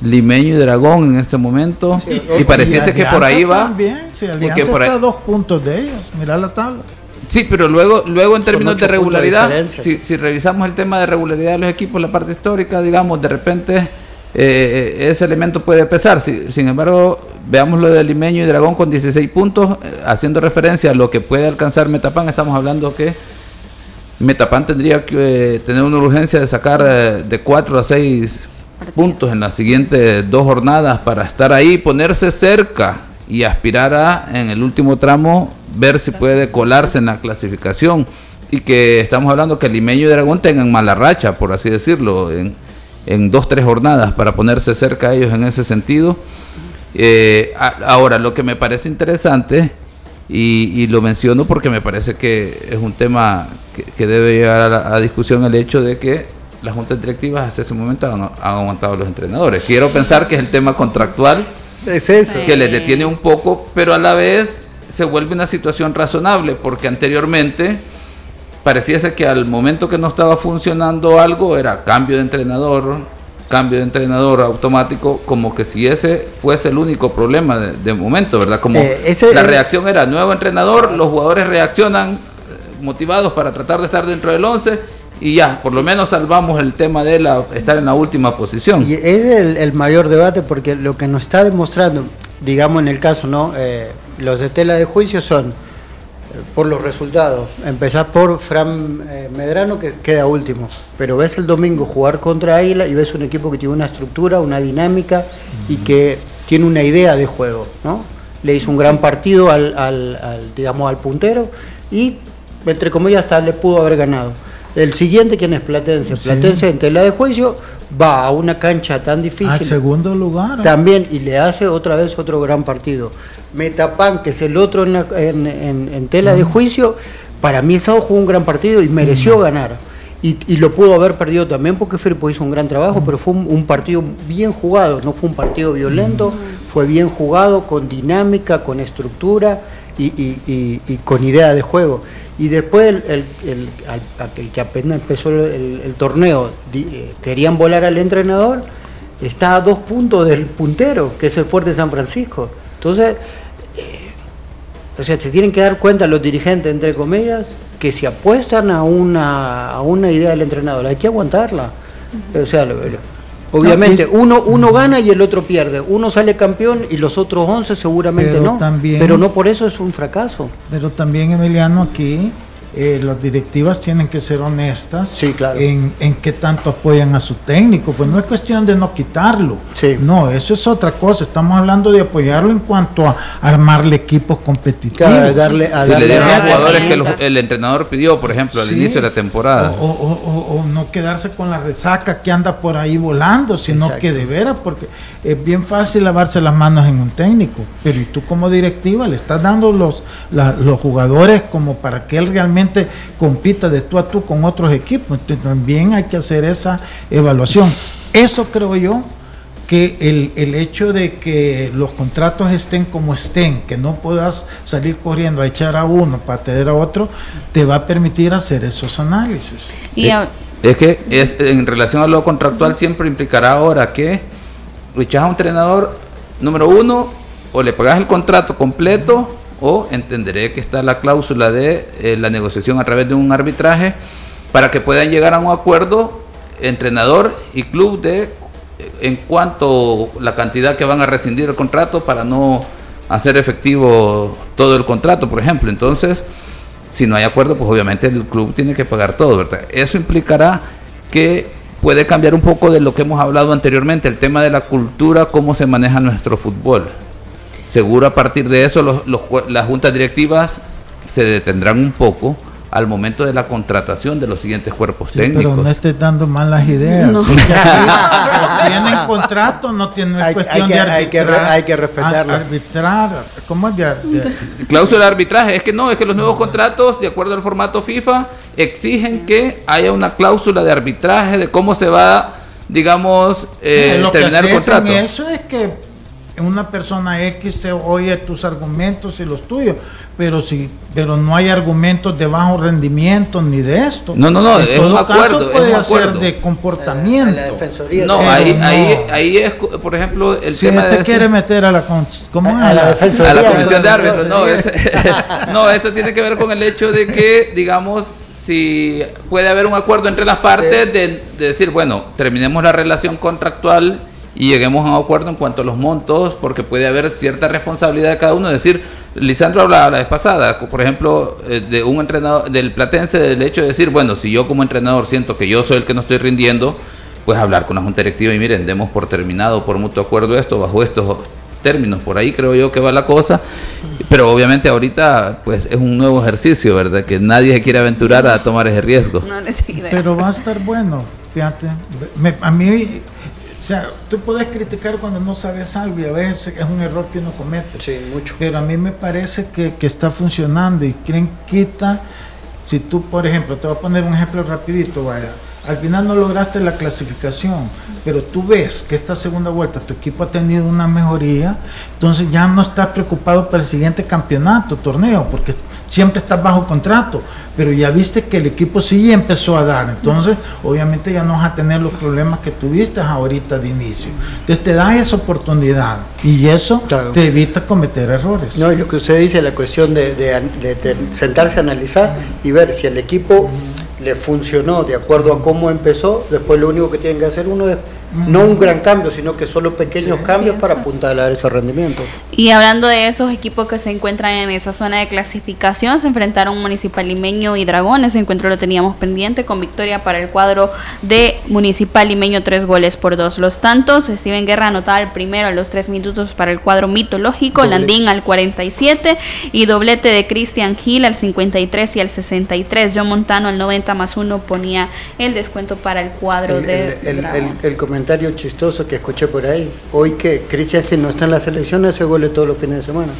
Limeño y Dragón en este momento. y pareciese que por ahí va. También, sí, y que por ahí- está a dos puntos de ellos. Mira la tabla. Sí, pero luego, luego en términos de regularidad, si revisamos el tema de regularidad de los equipos, la parte histórica, digamos, de repente eh, ese elemento puede pesar. Si- sin embargo, veamos lo de Limeño y Dragón con 16 puntos, eh, haciendo referencia a lo que puede alcanzar Metapan, estamos hablando que Metapan tendría que eh, tener una urgencia de sacar eh, de 4 a 6 puntos en las siguientes dos jornadas para estar ahí, ponerse cerca y aspirar a, en el último tramo, ver si puede colarse en la clasificación. Y que estamos hablando que Limeño y Dragón tengan mala racha, por así decirlo, en, en dos, tres jornadas para ponerse cerca a ellos en ese sentido. Eh, a- ahora, lo que me parece interesante, y, y lo menciono porque me parece que es un tema que, que debe llegar a, a discusión el hecho de que las juntas directivas hasta ese momento han, han aguantado a los entrenadores. Quiero pensar que es el tema contractual Es eso. que les detiene un poco, pero a la vez se vuelve una situación razonable, porque anteriormente pareciese que al momento que no estaba funcionando algo era cambio de entrenador, cambio de entrenador automático, como que si ese fuese el único problema de, de momento, ¿verdad? Como Eh, ese- la reacción era nuevo entrenador, los jugadores reaccionan eh, motivados para tratar de estar dentro del 11 y ya, por lo menos salvamos el tema de la, estar en la última posición. Y es el, el mayor debate porque lo que nos está demostrando, digamos en el caso, ¿no? Eh, los de tela de juicio son por los resultados. Empezás por Fran eh, Medrano que queda último, pero ves el domingo jugar contra Águila y ves un equipo que tiene una estructura, una dinámica y que tiene una idea de juego, ¿no? Le hizo un gran partido al, al- al, digamos, al puntero y, entre comillas, hasta le pudo haber ganado. El siguiente, ¿quién es Platense? Sí. Platense en tela de juicio va a una cancha tan Al difícil segundo lugar. también y le hace otra vez otro gran partido. Metapan, que es el otro en, la- en- en- en tela de juicio, para mí sábado jugó un gran partido y mereció ganar. Y, y lo pudo haber perdido también porque Firpo hizo un gran trabajo, pero fue un, un partido bien jugado, no fue un partido violento, fue bien jugado, con dinámica, con estructura y, y- y- y con idea de juego. Y después el, el- el- que apenas empezó el, torneo, eh, querían volar al entrenador, está a dos puntos del puntero, que es el fuerte San Francisco. Entonces, eh, o sea, se tienen que dar cuenta los dirigentes, entre comillas, que si apuestan a una, a una idea del entrenador, hay que aguantarla. O sea, lo- lo- obviamente, No, y- uno, uno gana y el otro pierde. Uno sale campeón y los otros 11 seguramente Pero no. también- pero no por eso es un fracaso. Pero también, Emiliano, aquí eh, las directivas tienen que ser honestas Sí, claro. en, en qué tanto apoyan a su técnico. Pues no es cuestión de no quitarlo. Sí. No, eso es otra cosa. Estamos hablando de apoyarlo en cuanto a armarle equipos competitivos. Claro, darle, a Si le darle dieron a darle jugadores que el, entrenador pidió, por ejemplo, al Sí. inicio de la temporada. O, o- o- o no quedarse con la resaca que anda por ahí volando, sino Exacto. que de veras, porque es bien fácil lavarse las manos en un técnico, pero y tú como directiva le estás dando los, la- los jugadores como para que él realmente compita de tú a tú con otros equipos. Entonces, también hay que hacer esa evaluación. Eso creo yo que el, el hecho de que los contratos estén como estén, que no puedas salir corriendo a echar a uno para tener a otro, te va a permitir hacer esos análisis. Y a- Es que es, en relación a lo contractual siempre implicará ahora que echas a un entrenador número uno o le pagas el contrato completo o entenderé que está la cláusula de eh, la negociación a través de un arbitraje para que puedan llegar a un acuerdo entrenador y club de eh, en cuanto la cantidad que van a rescindir el contrato para no hacer efectivo todo el contrato, por ejemplo. Entonces, si no hay acuerdo, pues obviamente el club tiene que pagar todo, ¿verdad? Eso implicará que puede cambiar un poco de lo que hemos hablado anteriormente, el tema de la cultura, cómo se maneja nuestro fútbol. Seguro a partir de eso los- los las juntas directivas se detendrán un poco al momento de la contratación de los siguientes cuerpos Sí, técnicos. pero no estés dando malas ideas. No. Sí, que aquí tienen contrato, no tienen Hay- cuestión hay que- de hay que re- arbitrar. hay que respetarlo. Ar- Arbitrar, ¿cómo es de, ar- de- Cláusula de arbitraje, es que no, es que los nuevos contratos, de acuerdo al formato FIFA, exigen que haya una cláusula de arbitraje de cómo se va, digamos, eh, lo que terminar el contrato. eso es que una persona X se oye tus argumentos y los tuyos, pero si, pero no hay argumentos de bajo rendimiento ni de esto. No, no, no, En es un todo acuerdo, caso es puede un ser acuerdo. de comportamiento. La defensoría. No, ahí, no. ahí, ahí es, por ejemplo, el si tema te de quiere meter a la ¿cómo A- a es? la defensoría. a la comisión de la árbitros, no, defensoría. es- no, eso tiene que ver con el hecho de que, digamos, si puede haber un acuerdo entre las partes Sí. de, de decir, bueno, terminemos la relación contractual y lleguemos a un acuerdo en cuanto a los montos, porque puede haber cierta responsabilidad de cada uno. Es decir, Lisandro hablaba la vez pasada, por ejemplo, eh, de un entrenador, del platense, del hecho de decir, bueno, si yo como entrenador siento que yo soy el que no estoy rindiendo, pues hablar con la Junta Directiva y miren, demos por terminado, por mutuo acuerdo esto, bajo estos términos, por ahí creo yo que va la cosa, pero obviamente ahorita pues es un nuevo ejercicio, ¿verdad? Que nadie se quiere aventurar a tomar ese riesgo. No idea. Pero va a estar bueno, fíjate. Me- a mí, sea, tú puedes criticar cuando no sabes algo y a veces es un error que uno comete. Sí, mucho. Pero a mí me parece que, que está funcionando y quién quita, si tú, por ejemplo, te voy a poner un ejemplo rapidito, vaya, al final no lograste la clasificación, pero tú ves que esta segunda vuelta tu equipo ha tenido una mejoría, entonces ya no estás preocupado para el siguiente campeonato, torneo, porque siempre estás bajo contrato, pero ya viste que el equipo sí empezó a dar, entonces obviamente ya no vas a tener los problemas que tuviste ahorita de inicio. Entonces te da esa oportunidad y eso Claro. te evita cometer errores. No, y lo que usted dice, la cuestión de, de- de- de sentarse a analizar y ver si el equipo le funcionó de acuerdo a cómo empezó, después lo único que tienen que hacer uno es no un gran cambio, sino que solo pequeños cambios para apuntalar ese rendimiento. Y hablando de esos equipos que se encuentran en esa zona de clasificación, se enfrentaron Municipal Limeño y Dragones. Ese encuentro lo teníamos pendiente con victoria para el cuadro de Municipal Limeño, tres goles por dos. Los tantos, Steven Guerra anotaba el primero a los tres minutos para el cuadro mitológico, Doble. Landín al 47 y doblete de Cristian Gil al 53 y al 63. John Montano al 90 más uno ponía el descuento para el cuadro El, de el- el- Dragón. el- el comentario chistoso que escuché por ahí, hoy que Cristian Gil no está en la selección, hace goles todos los fines de semana.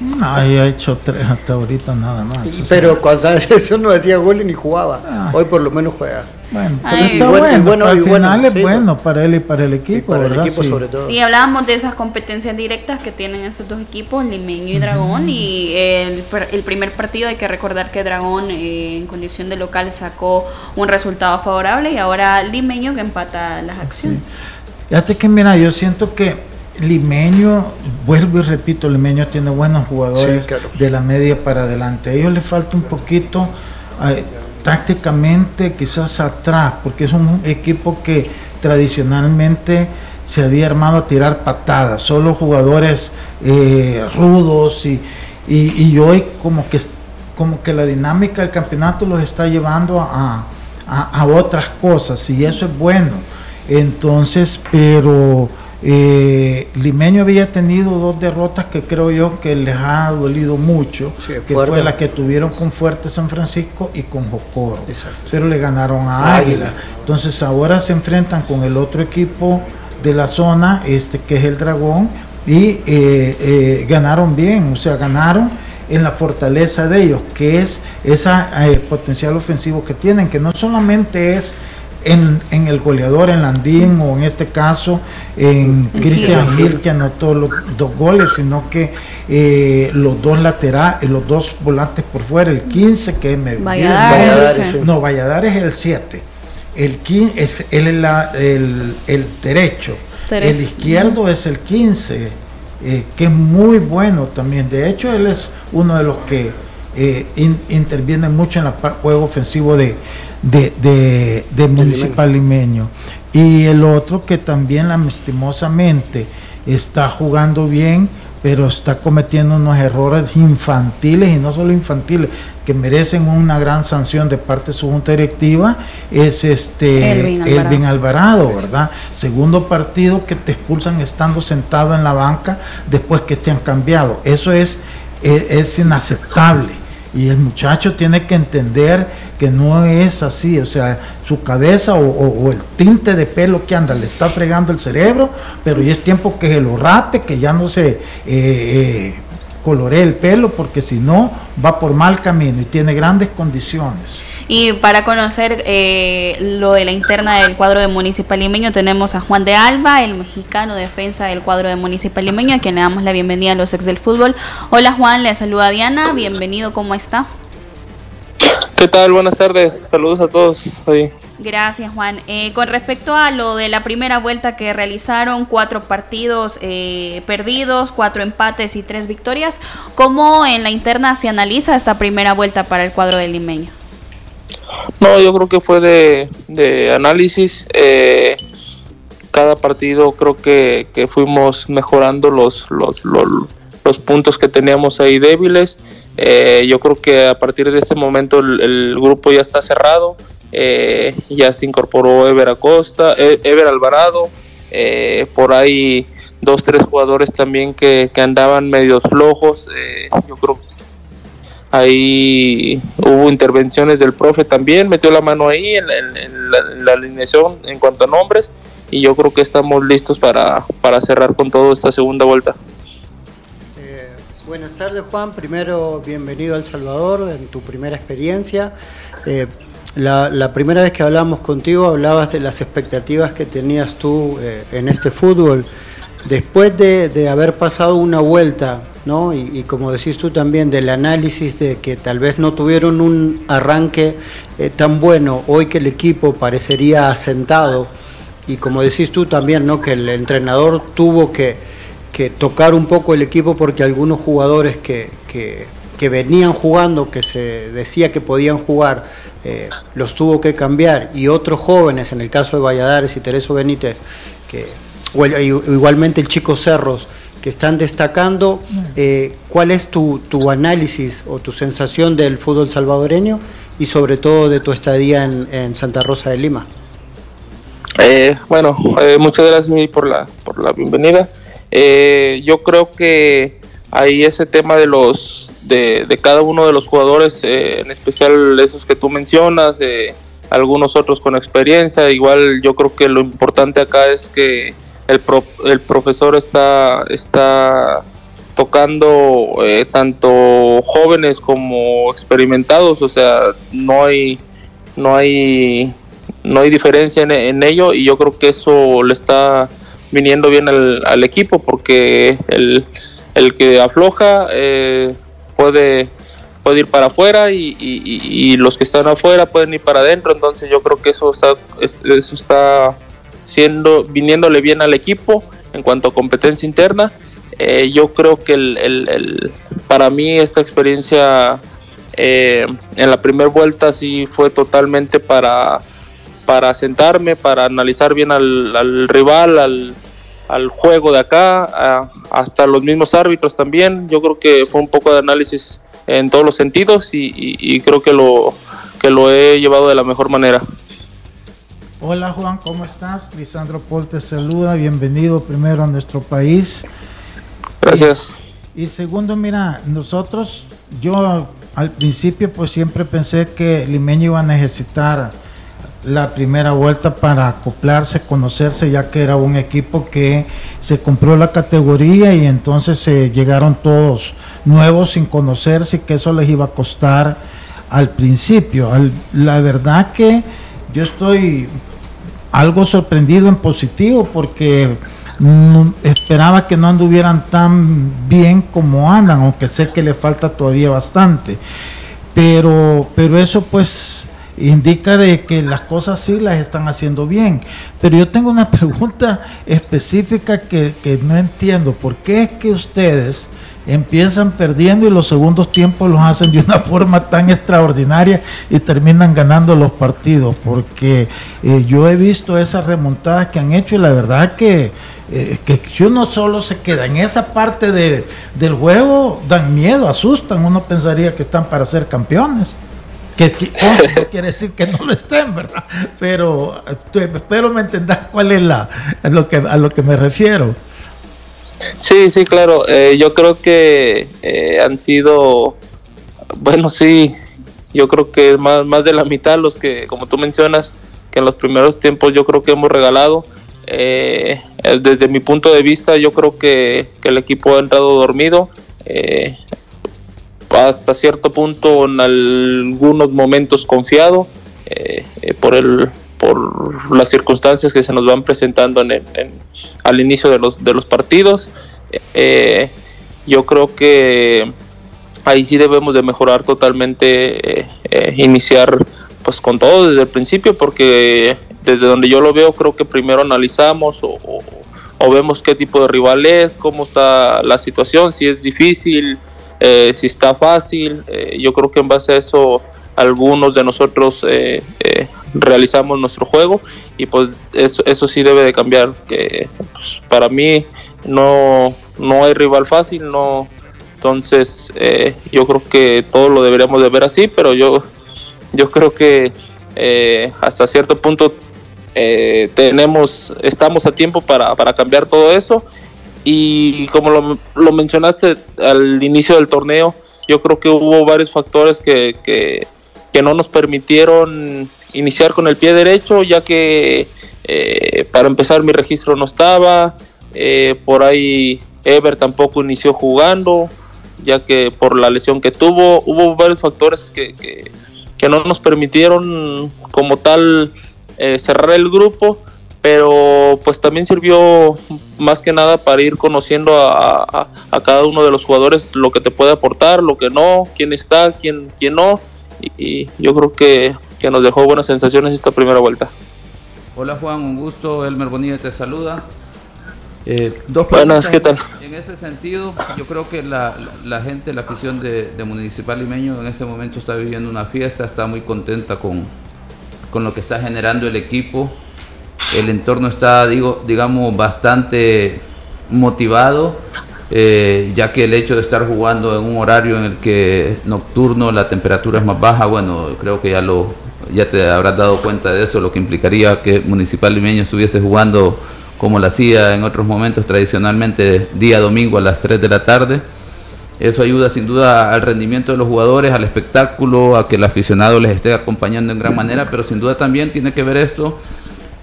No, ahí ha hecho tres hasta ahorita nada más. o sea, Pero cuando la selección no hacía goles ni jugaba. Ah. Hoy por lo menos juega. Bueno, Ay. pero está bueno- bueno, bueno- al bueno, final es sí, bueno para él y para el equipo, y para ¿verdad? el equipo Sí. sobre todo. Y hablábamos de esas competencias directas que tienen estos dos equipos, Limeño y Dragón. Y el, el primer partido, hay que recordar que Dragón eh, en condición de local sacó un resultado favorable y ahora Limeño que empata las acciones. Fíjate que mira, yo siento que Limeño, vuelvo y repito, Limeño tiene buenos jugadores Sí, claro. de la media para adelante. A ellos les falta un poquito eh, tácticamente, quizás atrás, porque es un equipo que tradicionalmente se había armado a tirar patadas, solo jugadores eh, rudos y, y, y hoy como que como que la dinámica del campeonato los está llevando a, a- a otras cosas y eso es bueno. Entonces, pero eh, Limeño había tenido dos derrotas que creo yo que les ha dolido mucho, Sí, que fuerte. fue la que tuvieron con Fuerte San Francisco y con Jocoro. Exacto. Pero le ganaron a Águila. Águila. Entonces ahora se enfrentan con el otro equipo de la zona, este que es el Dragón, y eh, eh, ganaron bien, o sea, ganaron en la fortaleza de ellos, que es ese potencial ofensivo que tienen, que no solamente es en, en el goleador, en Landín o en este caso en Cristian Gil que anotó los dos goles, sino que eh, los dos laterales, los dos volantes por fuera, el 15 que me Valladares. No, Valladares es el 7. El 15 es la- el, el derecho. El izquierdo es el 15, eh, que es muy bueno también. De hecho, él es uno de los que eh, in- interviene mucho en el juego ofensivo de, de, de- de Municipal Limeño. Y el otro que también lastimosamente está jugando bien, pero está cometiendo unos errores infantiles y no solo infantiles, que merecen una gran sanción de parte de su junta directiva, es este Elvin Alvarado. Elvin Alvarado, ¿verdad? Segundo partido que te expulsan estando sentado en la banca después que te han cambiado. Eso es, es, es inaceptable. Y el muchacho tiene que entender que no es así, o sea, su cabeza o, el tinte de pelo que anda le está fregando el cerebro, pero ya es tiempo que se lo rape, que ya no se... Eh, eh, coloree el pelo porque si no va por mal camino y tiene grandes condiciones. Y para conocer eh, lo de la interna del cuadro de Municipal Limeño tenemos a Juan de Alba, el mexicano defensa del cuadro de Municipal Limeño, a quien le damos la bienvenida a los ex del fútbol. Hola Juan, le saluda Diana, bienvenido, ¿cómo está? ¿Qué tal? Buenas tardes, saludos a todos. Gracias, Juan. Eh, con respecto a lo de la primera vuelta que realizaron, cuatro partidos eh, perdidos, cuatro empates y tres victorias, ¿cómo en la interna se analiza esta primera vuelta para el cuadro del limeño? No, yo creo que fue de, análisis. Eh, cada partido creo que, fuimos mejorando los, los, los, puntos que teníamos ahí débiles. yo creo que a partir de este momento el grupo ya está cerrado eh, ya se incorporó Ever Acosta, eh, Ever Alvarado, eh, por ahí dos, tres jugadores también que, andaban medios flojos, yo creo ahí hubo intervenciones del profe también, metió la mano ahí en, la, alineación en cuanto a nombres y yo creo que estamos listos para, para cerrar con todo esta segunda vuelta. buenas tardes Juan, primero bienvenido a El Salvador en tu primera experiencia. La, primera vez que hablábamos contigo hablabas de las expectativas que tenías tú eh, en este fútbol. Después de, haber pasado una vuelta, ¿no? Y, como decís tú también, del análisis de que tal vez no tuvieron un arranque eh, tan bueno, hoy que el equipo parecería asentado, y como decís tú también, ¿no? Que el entrenador tuvo que, tocar un poco el equipo porque algunos jugadores que, que venían jugando, que se decía que podían jugar, eh, los tuvo que cambiar y otros jóvenes, en el caso de Valladares y Tereso Benítez, que igualmente el Chico Cerros, que están destacando, eh, ¿cuál es tu, análisis o tu sensación del fútbol salvadoreño y sobre todo de tu estadía en, Santa Rosa de Lima? Eh, bueno, muchas gracias por la, por la bienvenida. yo creo que ahí ese tema de los de, cada uno de los jugadores, eh, en especial esos que tú mencionas, eh, algunos otros con experiencia. Igual yo creo que lo importante acá es que el, el profesor está, está tocando eh, tanto jóvenes como experimentados, o sea, no hay, no hay, no hay diferencia en, ello y yo creo que eso le está viniendo bien al, al equipo porque el, el que afloja eh, puede, puede ir para afuera y, los que están afuera pueden ir para adentro. Entonces yo creo que eso está, eso está siendo, viniéndole bien al equipo en cuanto a competencia interna. Eh, yo creo que el, para mí esta experiencia eh, en la primera vuelta sí fue totalmente para, para sentarme, para analizar bien al, rival, al, al, juego de acá, hasta los mismos árbitros también. Yo creo que fue un poco de análisis en todos los sentidos y, creo que lo, que lo he llevado de la mejor manera. Hola Juan, ¿cómo estás? Lisandro Paul te saluda, bienvenido primero a nuestro país. Gracias. Y, segundo, mira, nosotros, yo al principio pues siempre pensé que Limeño iba a necesitar la primera vuelta para acoplarse, conocerse, ya que era un equipo que se compró la categoría y entonces se llegaron todos nuevos sin conocerse y que eso les iba a costar al principio. la verdad que yo estoy algo sorprendido en positivo porque esperaba que no anduvieran tan bien como andan, aunque sé que le falta todavía bastante. Pero, pero eso pues indica de que las cosas sí las están haciendo bien. Pero yo tengo una pregunta específica que, no entiendo. ¿Por qué es que ustedes empiezan perdiendo y los segundos tiempos los hacen de una forma tan extraordinaria y terminan ganando los partidos? Porque eh, yo he visto esas remontadas que han hecho y la verdad que, eh, que si uno solo se queda en esa parte del juego, dan miedo, asustan. Uno pensaría que están para ser campeones que, no quiere decir que no lo estén, ¿verdad? Pero espero me entendas cuál es la a lo que a lo que me refiero. Sí, sí, claro. Eh, yo creo que eh, han sido bueno, sí, yo creo que más, más de la mitad los que, como tú mencionas, que en los primeros tiempos yo creo que hemos regalado. Eh, desde mi punto de vista, yo creo que, el equipo ha entrado dormido. Eh, hasta cierto punto, en algunos momentos confiado eh, por el por las circunstancias que se nos van presentando en, al inicio de los de los partidos. yo creo que ahí sí debemos de mejorar totalmente, eh, eh, iniciar pues con todo desde el principio, porque desde donde yo lo veo creo que primero analizamos o, vemos qué tipo de rival es, cómo está la situación, si es difícil, eh, si está fácil. yo creo que en base a eso algunos de nosotros realizamos nuestro juego y pues eso, eso sí debe de cambiar. Que pues, para mí no, no hay rival fácil, no entonces, eh, yo creo que todo lo deberíamos de ver así, pero yo, yo creo que eh, hasta cierto punto eh, tenemos, estamos a tiempo para, cambiar todo eso. Y como lo, mencionaste al inicio del torneo, yo creo que hubo varios factores que, que, no nos permitieron iniciar con el pie derecho, ya que para empezar mi registro no estaba, por ahí Ever tampoco inició jugando, ya que por la lesión que tuvo, hubo varios factores que, que, no nos permitieron como tal eh, cerrar el grupo, pero pues también sirvió más que nada para ir conociendo a, cada uno de los jugadores lo que te puede aportar, lo que no, quién está, quién, quién no, y, yo creo que, que nos dejó buenas sensaciones esta primera vuelta. Hola Juan, un gusto, Elmer Bonilla te saluda. Eh, dos Buenas, ¿qué tal? En, ese sentido, yo creo que la, gente, la afición de, Municipal Limeño en este momento está viviendo una fiesta, está muy contenta con, con lo que está generando el equipo. El entorno está, digo, digamos, bastante motivado, eh, ya que el hecho de estar jugando en un horario en el que nocturno la temperatura es más baja, bueno, creo que ya lo ya te habrás dado cuenta de eso, lo que implicaría que Municipal Limeño estuviese jugando como lo hacía en otros momentos tradicionalmente día domingo a las 3 de la tarde. Eso ayuda sin duda al rendimiento de los jugadores, al espectáculo, a que el aficionado les esté acompañando en gran manera, pero sin duda también tiene que ver esto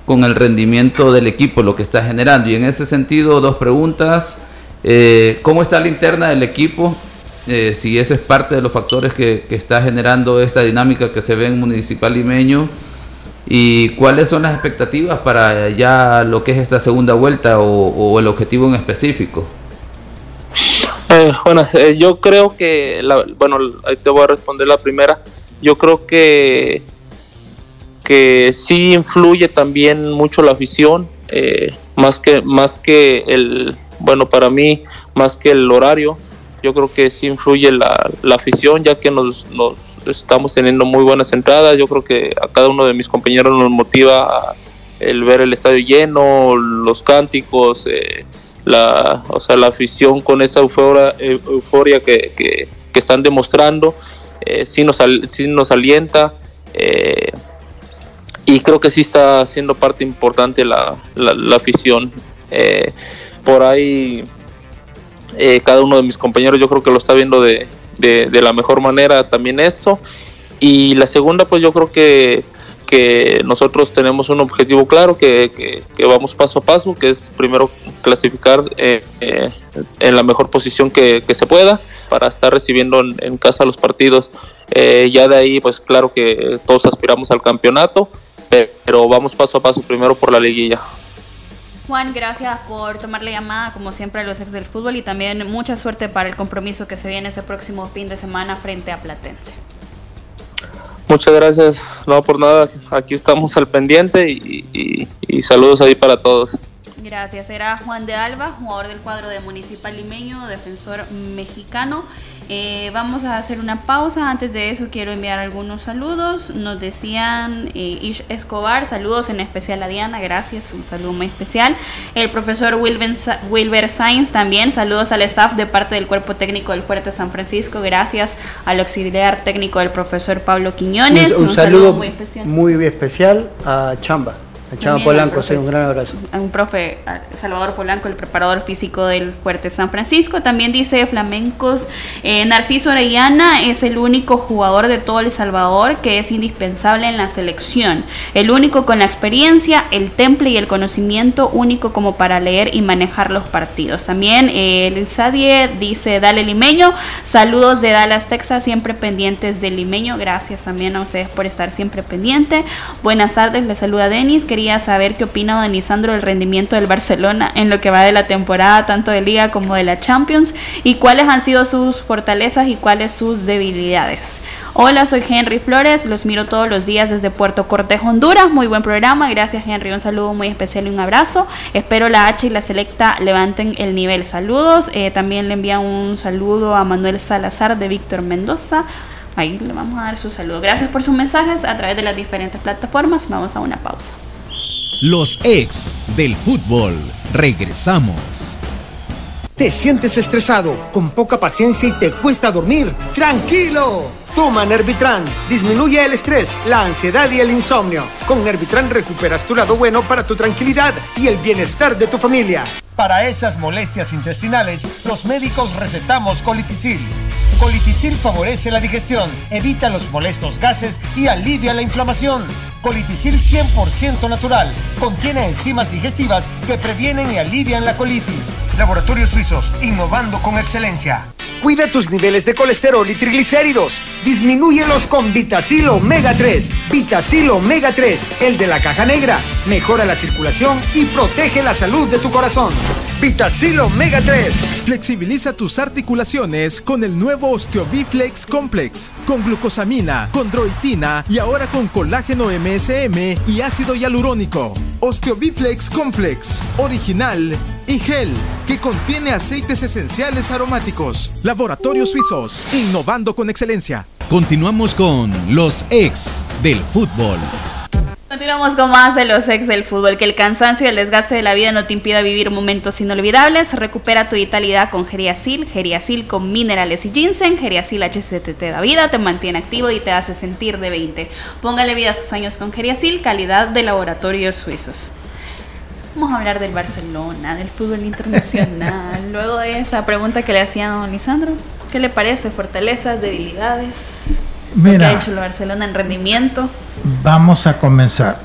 con el rendimiento del equipo, lo que está generando. Y en ese sentido, dos preguntas. Eh, ¿Cómo está la interna del equipo? Eh, si ese es parte de los factores que, está generando esta dinámica que se ve en Municipal Limeño ¿Y cuáles son las expectativas para ya lo que es esta segunda vuelta o, el objetivo en específico? Eh, bueno, eh, yo creo que, bueno, ahí te voy a responder la primera. Yo creo que, que sí influye también mucho la afición, eh, más, que, más que el, bueno, para mí, más que el horario. Yo creo que sí influye la, la afición, ya que nos, estamos teniendo muy buenas entradas. Yo creo que a cada uno de mis compañeros nos motiva el ver el estadio lleno, los cánticos, eh, la, o sea, la afición con esa euforia, euforia que, que, están demostrando, eh, sí, nos, sí nos alienta. Eh, y creo que sí está siendo parte importante la, la, afición. por ahí, cada uno de mis compañeros yo creo que lo está viendo de, de, la mejor manera también eso. Y la segunda, pues yo creo que, que nosotros tenemos un objetivo claro, que, que, vamos paso a paso, que es primero clasificar eh, eh, en la mejor posición que, se pueda para estar recibiendo en, casa los partidos. Eh, ya de ahí, pues claro que todos aspiramos al campeonato, pero vamos paso a paso primero por la liguilla. Juan, gracias por tomar la llamada, como siempre, a los ex del fútbol y también mucha suerte para el compromiso que se viene este próximo fin de semana frente a Platense. Muchas gracias, no por nada, aquí estamos al pendiente y, y saludos ahí para todos. Gracias, era Juan de Alba, jugador del cuadro de Municipal Limeño, defensor mexicano. Eh, vamos a hacer una pausa. Antes de eso quiero enviar algunos saludos. Nos decían eh, Ish Escobar, saludos en especial a Diana, gracias, un saludo muy especial. El profesor Wilber Sainz también, saludos al staff de parte del cuerpo técnico del Fuerte San Francisco, gracias al auxiliar técnico del profesor Pablo Quiñones. Un, saludo, muy especial. muy especial a Chamba Polanco, sí, un gran abrazo. Un profe, Salvador Polanco, el preparador físico del Fuerte San Francisco. También dice Flamencos, eh, Narciso Orellana es el único jugador de todo El Salvador que es indispensable en la selección. El único con la experiencia, el temple y el conocimiento único como para leer y manejar los partidos. También eh, el Sadie dice, dale limeño, saludos de Dallas, Texas, siempre pendientes del limeño. Gracias también a ustedes por estar siempre pendiente. Buenas tardes, les saluda Denis. Saber qué opina don Lisandro del rendimiento del Barcelona en lo que va de la temporada, tanto de Liga como de la Champions, y cuáles han sido sus fortalezas y cuáles sus debilidades. Hola, soy Henry Flores, los miro todos los días desde Puerto Cortejo, Honduras. Muy buen programa, gracias Henry, un saludo muy especial y un abrazo. Espero la H y la Selecta levanten el nivel. Saludos, eh, también le envía un saludo a Manuel Salazar de Víctor Mendoza. Ahí le vamos a dar su saludo. Gracias por sus mensajes a través de las diferentes plataformas. Vamos a una pausa. Los ex del fútbol. Regresamos. ¿Te sientes estresado, con poca paciencia y te cuesta dormir? ¡Tranquilo! Toma Nervitran. Disminuye el estrés, la ansiedad y el insomnio. Con Nervitran recuperas tu lado bueno para tu tranquilidad y el bienestar de tu familia. Para esas molestias intestinales, los médicos recetamos colitisil. Colitisil favorece la digestión, evita los molestos gases y alivia la inflamación. Colitisil 100% natural. Contiene enzimas digestivas que previenen y alivian la colitis. Laboratorios Suizos, innovando con excelencia. Cuida tus niveles de colesterol y triglicéridos. Disminúyelos con Vitacil Omega 3. Vitacil Omega 3, el de la caja negra. Mejora la circulación y protege la salud de tu corazón. Vitacil Omega 3. Flexibiliza tus articulaciones con el nuevo Osteobiflex Complex. Con glucosamina, condroitina y ahora con colágeno MSM y ácido hialurónico. Osteobiflex Complex. Original y gel que contiene aceites esenciales aromáticos. Laboratorios Suizos, innovando con excelencia. Continuamos con los ex del fútbol. Continuamos con más de los ex del fútbol. Que el cansancio y el desgaste de la vida no te impida vivir momentos inolvidables. Recupera tu vitalidad con Geriasil. Geriasil con minerales y ginseng. Geriasil HCT te da vida, te mantiene activo y te hace sentir de 20. Póngale vida a sus años con Geriasil, calidad de laboratorios suizos. Vamos a hablar del Barcelona, del fútbol internacional. Luego de esa pregunta que le hacía a don Lisandro, ¿qué le parece? ¿Fortalezas, debilidades? Mira, ¿Qué ha hecho el Barcelona en rendimiento? Vamos a comenzar.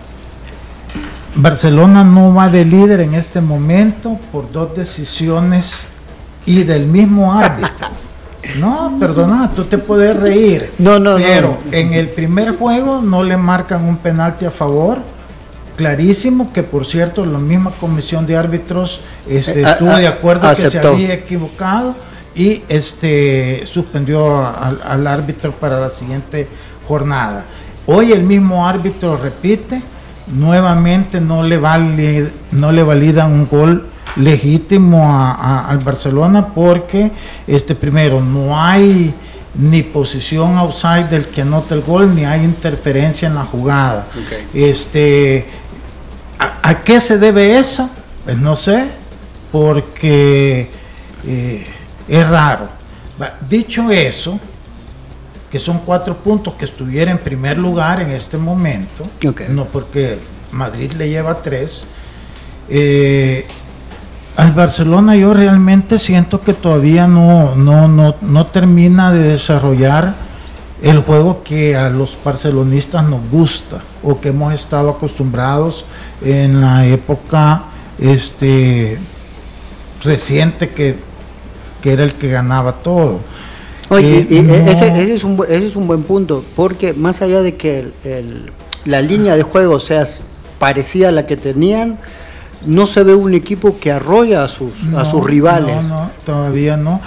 Barcelona no va de líder en este momento por dos decisiones y del mismo árbitro. No, perdona, tú te puedes reír. No, no, pero en el primer juego no le marcan un penalti a favor clarísimo que por cierto la misma comisión de árbitros este, eh, estuvo de acuerdo que se había equivocado y este suspendió al, árbitro para la siguiente jornada. Hoy el mismo árbitro repite, nuevamente no le, vale, no le validan un gol legítimo al Barcelona porque este primero no hay ni posición outside del que anota el gol, ni hay interferencia en la jugada. Este, ¿A, qué se debe eso? Pues no sé, porque eh, es raro. Dicho eso, que son cuatro puntos que estuviera en primer lugar en este momento, no porque Madrid le lleva tres. Eh, al Barcelona yo realmente siento que todavía no, no, no, no termina de desarrollar el juego que a los barcelonistas nos gusta o que hemos estado acostumbrados en la época este reciente que, era el que ganaba todo. Oye, eh, ese, es un, ese es un buen punto, porque más allá de que la línea de juego sea parecida a la que tenían, no se ve un equipo que arrolla a sus, a sus rivales. No, todavía no.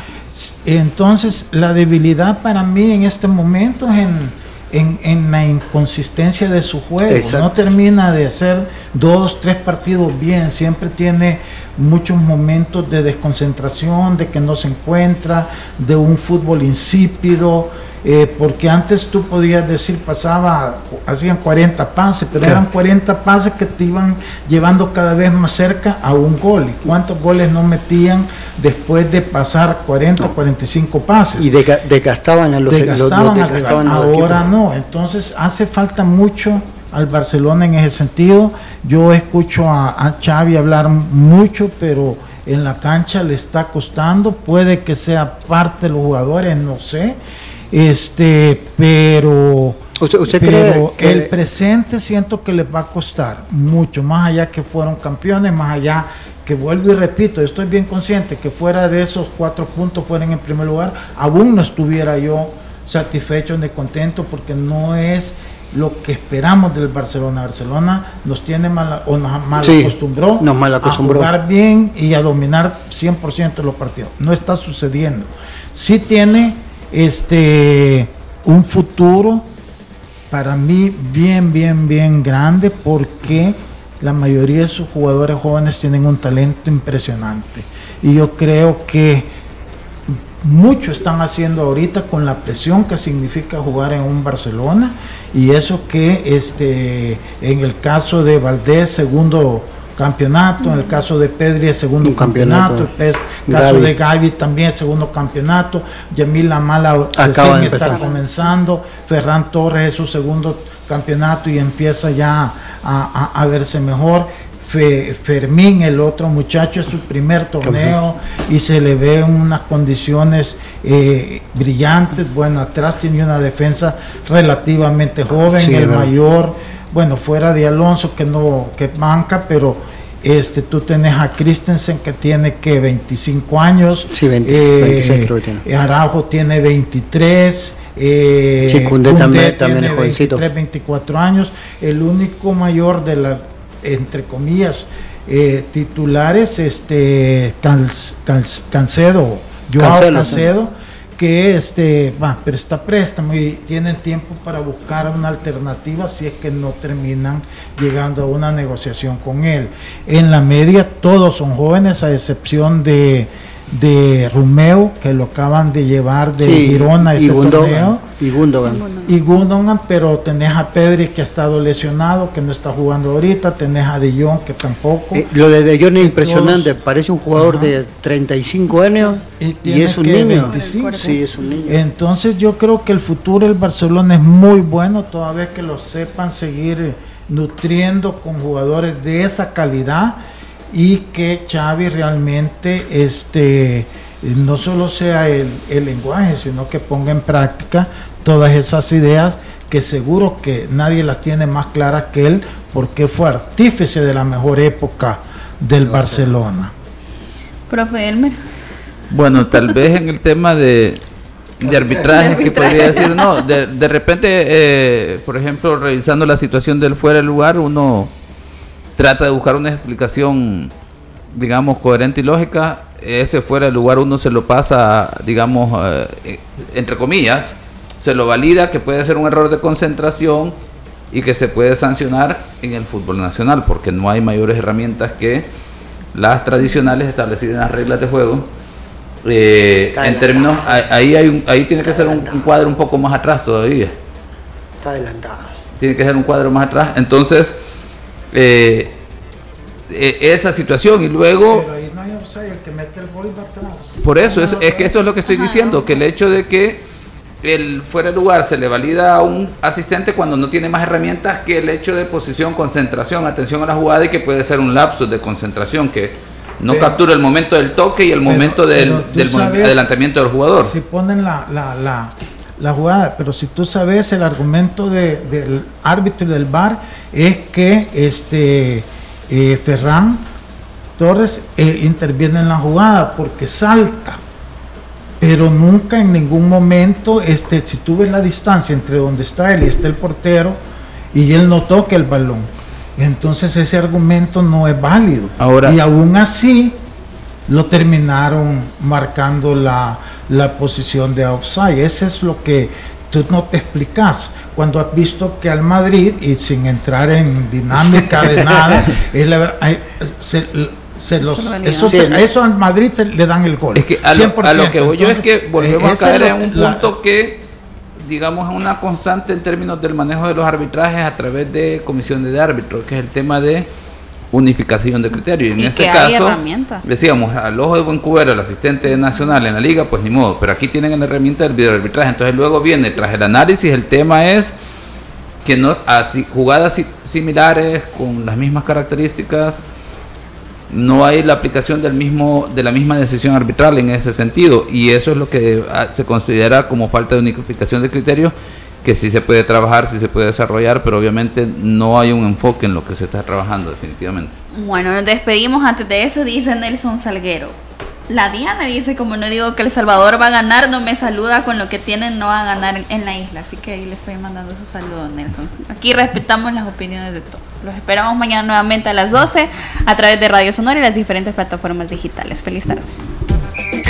Entonces, la debilidad para mí en este momento es en, en, la inconsistencia de su juego. No termina de hacer dos, tres partidos bien. Siempre tiene muchos momentos de desconcentración, de que no se encuentra, de un fútbol insípido eh, porque antes tú podías decir, pasaba, hacían 40 pases, pero eran 40 pases que te iban llevando cada vez más cerca a un gol. ¿Y cuántos goles no metían después de pasar 40 o 45 pases? Y desgastaban a los, desgastaban, Ahora no, entonces hace falta mucho al Barcelona en ese sentido. Yo escucho a, a Xavi hablar mucho, pero en la cancha le está costando. Puede que sea parte de los jugadores, no sé. Este, pero, ¿Usted, pero cree que el presente siento que les va a costar mucho, más allá que fueron campeones, más allá que vuelvo y repito, estoy bien consciente que fuera de esos cuatro puntos fueran en primer lugar, aún no estuviera yo satisfecho ni contento porque no es lo que esperamos del Barcelona. Barcelona nos tiene mal, o nos mal Sí, acostumbró, nos mal acostumbró. a jugar bien y a dominar 100% de los partidos. No está sucediendo. Sí tiene este un futuro para mí bien, bien, bien grande porque la mayoría de sus jugadores jóvenes tienen un talento impresionante. Y yo creo que mucho están haciendo ahorita con la presión que significa jugar en un Barcelona y eso que este en el caso de Valdés segundo campeonato, en el caso de Pedri segundo Un campeonato, campeonato. el caso de Gavi también segundo campeonato, Yamil Lamala Acaba recién está comenzando, Ferran Torres es su segundo campeonato y empieza ya a, a- a verse mejor. Fe- Fermín, el otro muchacho, es su primer torneo y se le ve en unas condiciones eh, brillantes. Bueno, atrás tiene una defensa relativamente joven, Sí, el verdad. mayor, bueno, fuera de Alonso que no, que banca, pero este tú tenés a Christensen que tiene que 25 años. Sí, 20, eh, 26 creo que tiene. Araujo tiene 23. Eh, Sí, Koundé también- también tiene es jovencito. 23, 24 años. El único mayor de la, entre comillas, eh, titulares, este Cancedo, Joao Cancelo, Cancedo, que este, va, pero está préstamo y tienen tiempo para buscar una alternativa si es que no terminan llegando a una negociación con él. En la media todos son jóvenes, a excepción de, de Rumeo, que lo acaban de llevar de Sí, Girona a y este Gundogan, torneo y Gundogan. y Gundogan, pero tenés a Pedri que ha estado lesionado, que no está jugando ahorita, tenés a De Jong que tampoco. Eh, lo de De Jong es Y impresionante, todos- parece un jugador Ajá. de 35 años Y y, tiene es un niño. 25. Sí, es un niño. Entonces yo creo que el futuro del Barcelona es muy bueno, toda vez que lo sepan seguir nutriendo con jugadores de esa calidad y que Xavi realmente este no solo sea el, el lenguaje, sino que ponga en práctica todas esas ideas que seguro que nadie las tiene más claras que él, porque fue artífice de la mejor época del Barcelona. Profe Elmer. Bueno, tal vez en el tema de, de arbitraje, De que podría decir, no, de, de repente, eh, por ejemplo, revisando la situación del fuera de lugar, uno trata de buscar una explicación, digamos, coherente y lógica. Ese fuera de lugar uno se lo pasa, digamos, eh, entre comillas, se lo valida que puede ser un error de concentración y que se puede sancionar en el fútbol nacional, porque no hay mayores herramientas que las tradicionales establecidas en las reglas de juego. Eh, en términos, ahí, ahí hay un- ahí tiene que ser un, un cuadro un poco más atrás todavía Está adelantado. tiene que ser un cuadro más atrás. Entonces, eh, eh, esa situación y luego, Pero ahí no hay offside, el que mete el gol va atrás. por eso, es, es que eso es lo que estoy diciendo, que el hecho de que el fuera de lugar se le valida a un asistente cuando no tiene más herramientas que el hecho de posición, concentración, atención a la jugada y que puede ser un lapsus de concentración que no Pero- captura el momento del toque y el Pero- momento del, sabes- adelantamiento del jugador. Si ponen la, la, la, la jugada, pero si tú sabes el argumento de- del árbitro y del VAR es que este eh, Ferran Torres eh, interviene en la jugada porque salta, pero nunca en ningún momento, este, si tú ves la distancia entre donde está él y está el portero y él no toca el balón, entonces ese argumento no es válido. Ahora- y aún así lo terminaron marcando la, la posición de offside. Ese es lo que tú no te explicas. Cuando has visto que al Madrid, y sin entrar en dinámica de nada, es la ver- ay, se, se los- Se eso, Sí, se- ¿no? eso al Madrid se le dan el gol. Es que a lo, a lo que voy yo es que volvemos a ese caer en un la- punto que, digamos, es una constante en términos del manejo de los arbitrajes a través de comisiones de árbitros, que es el tema de unificación de criterios. Y en Y este caso, decíamos, al ojo de buen cubero, el asistente nacional en la liga, pues ni modo, pero aquí tienen la herramienta del videoarbitraje. Entonces luego viene, tras el análisis, el tema es que no así jugadas similares con las mismas características no hay la aplicación del mismo de la misma decisión arbitral en ese sentido y eso es lo que ah, se considera como falta de unificación de criterios que sí se puede trabajar, sí se puede desarrollar, pero obviamente no hay un enfoque en lo que se está trabajando definitivamente. Bueno, nos despedimos antes de eso, dice Nelson Salguero. La Diana dice, como no digo que El Salvador va a ganar, no me saluda con lo que tienen, no va a ganar en la isla. Así que ahí le estoy mandando su saludo, Nelson. Aquí respetamos las opiniones de todos. Los esperamos mañana nuevamente a las 12 a través de Radio Sonora y las diferentes plataformas digitales. Feliz tarde.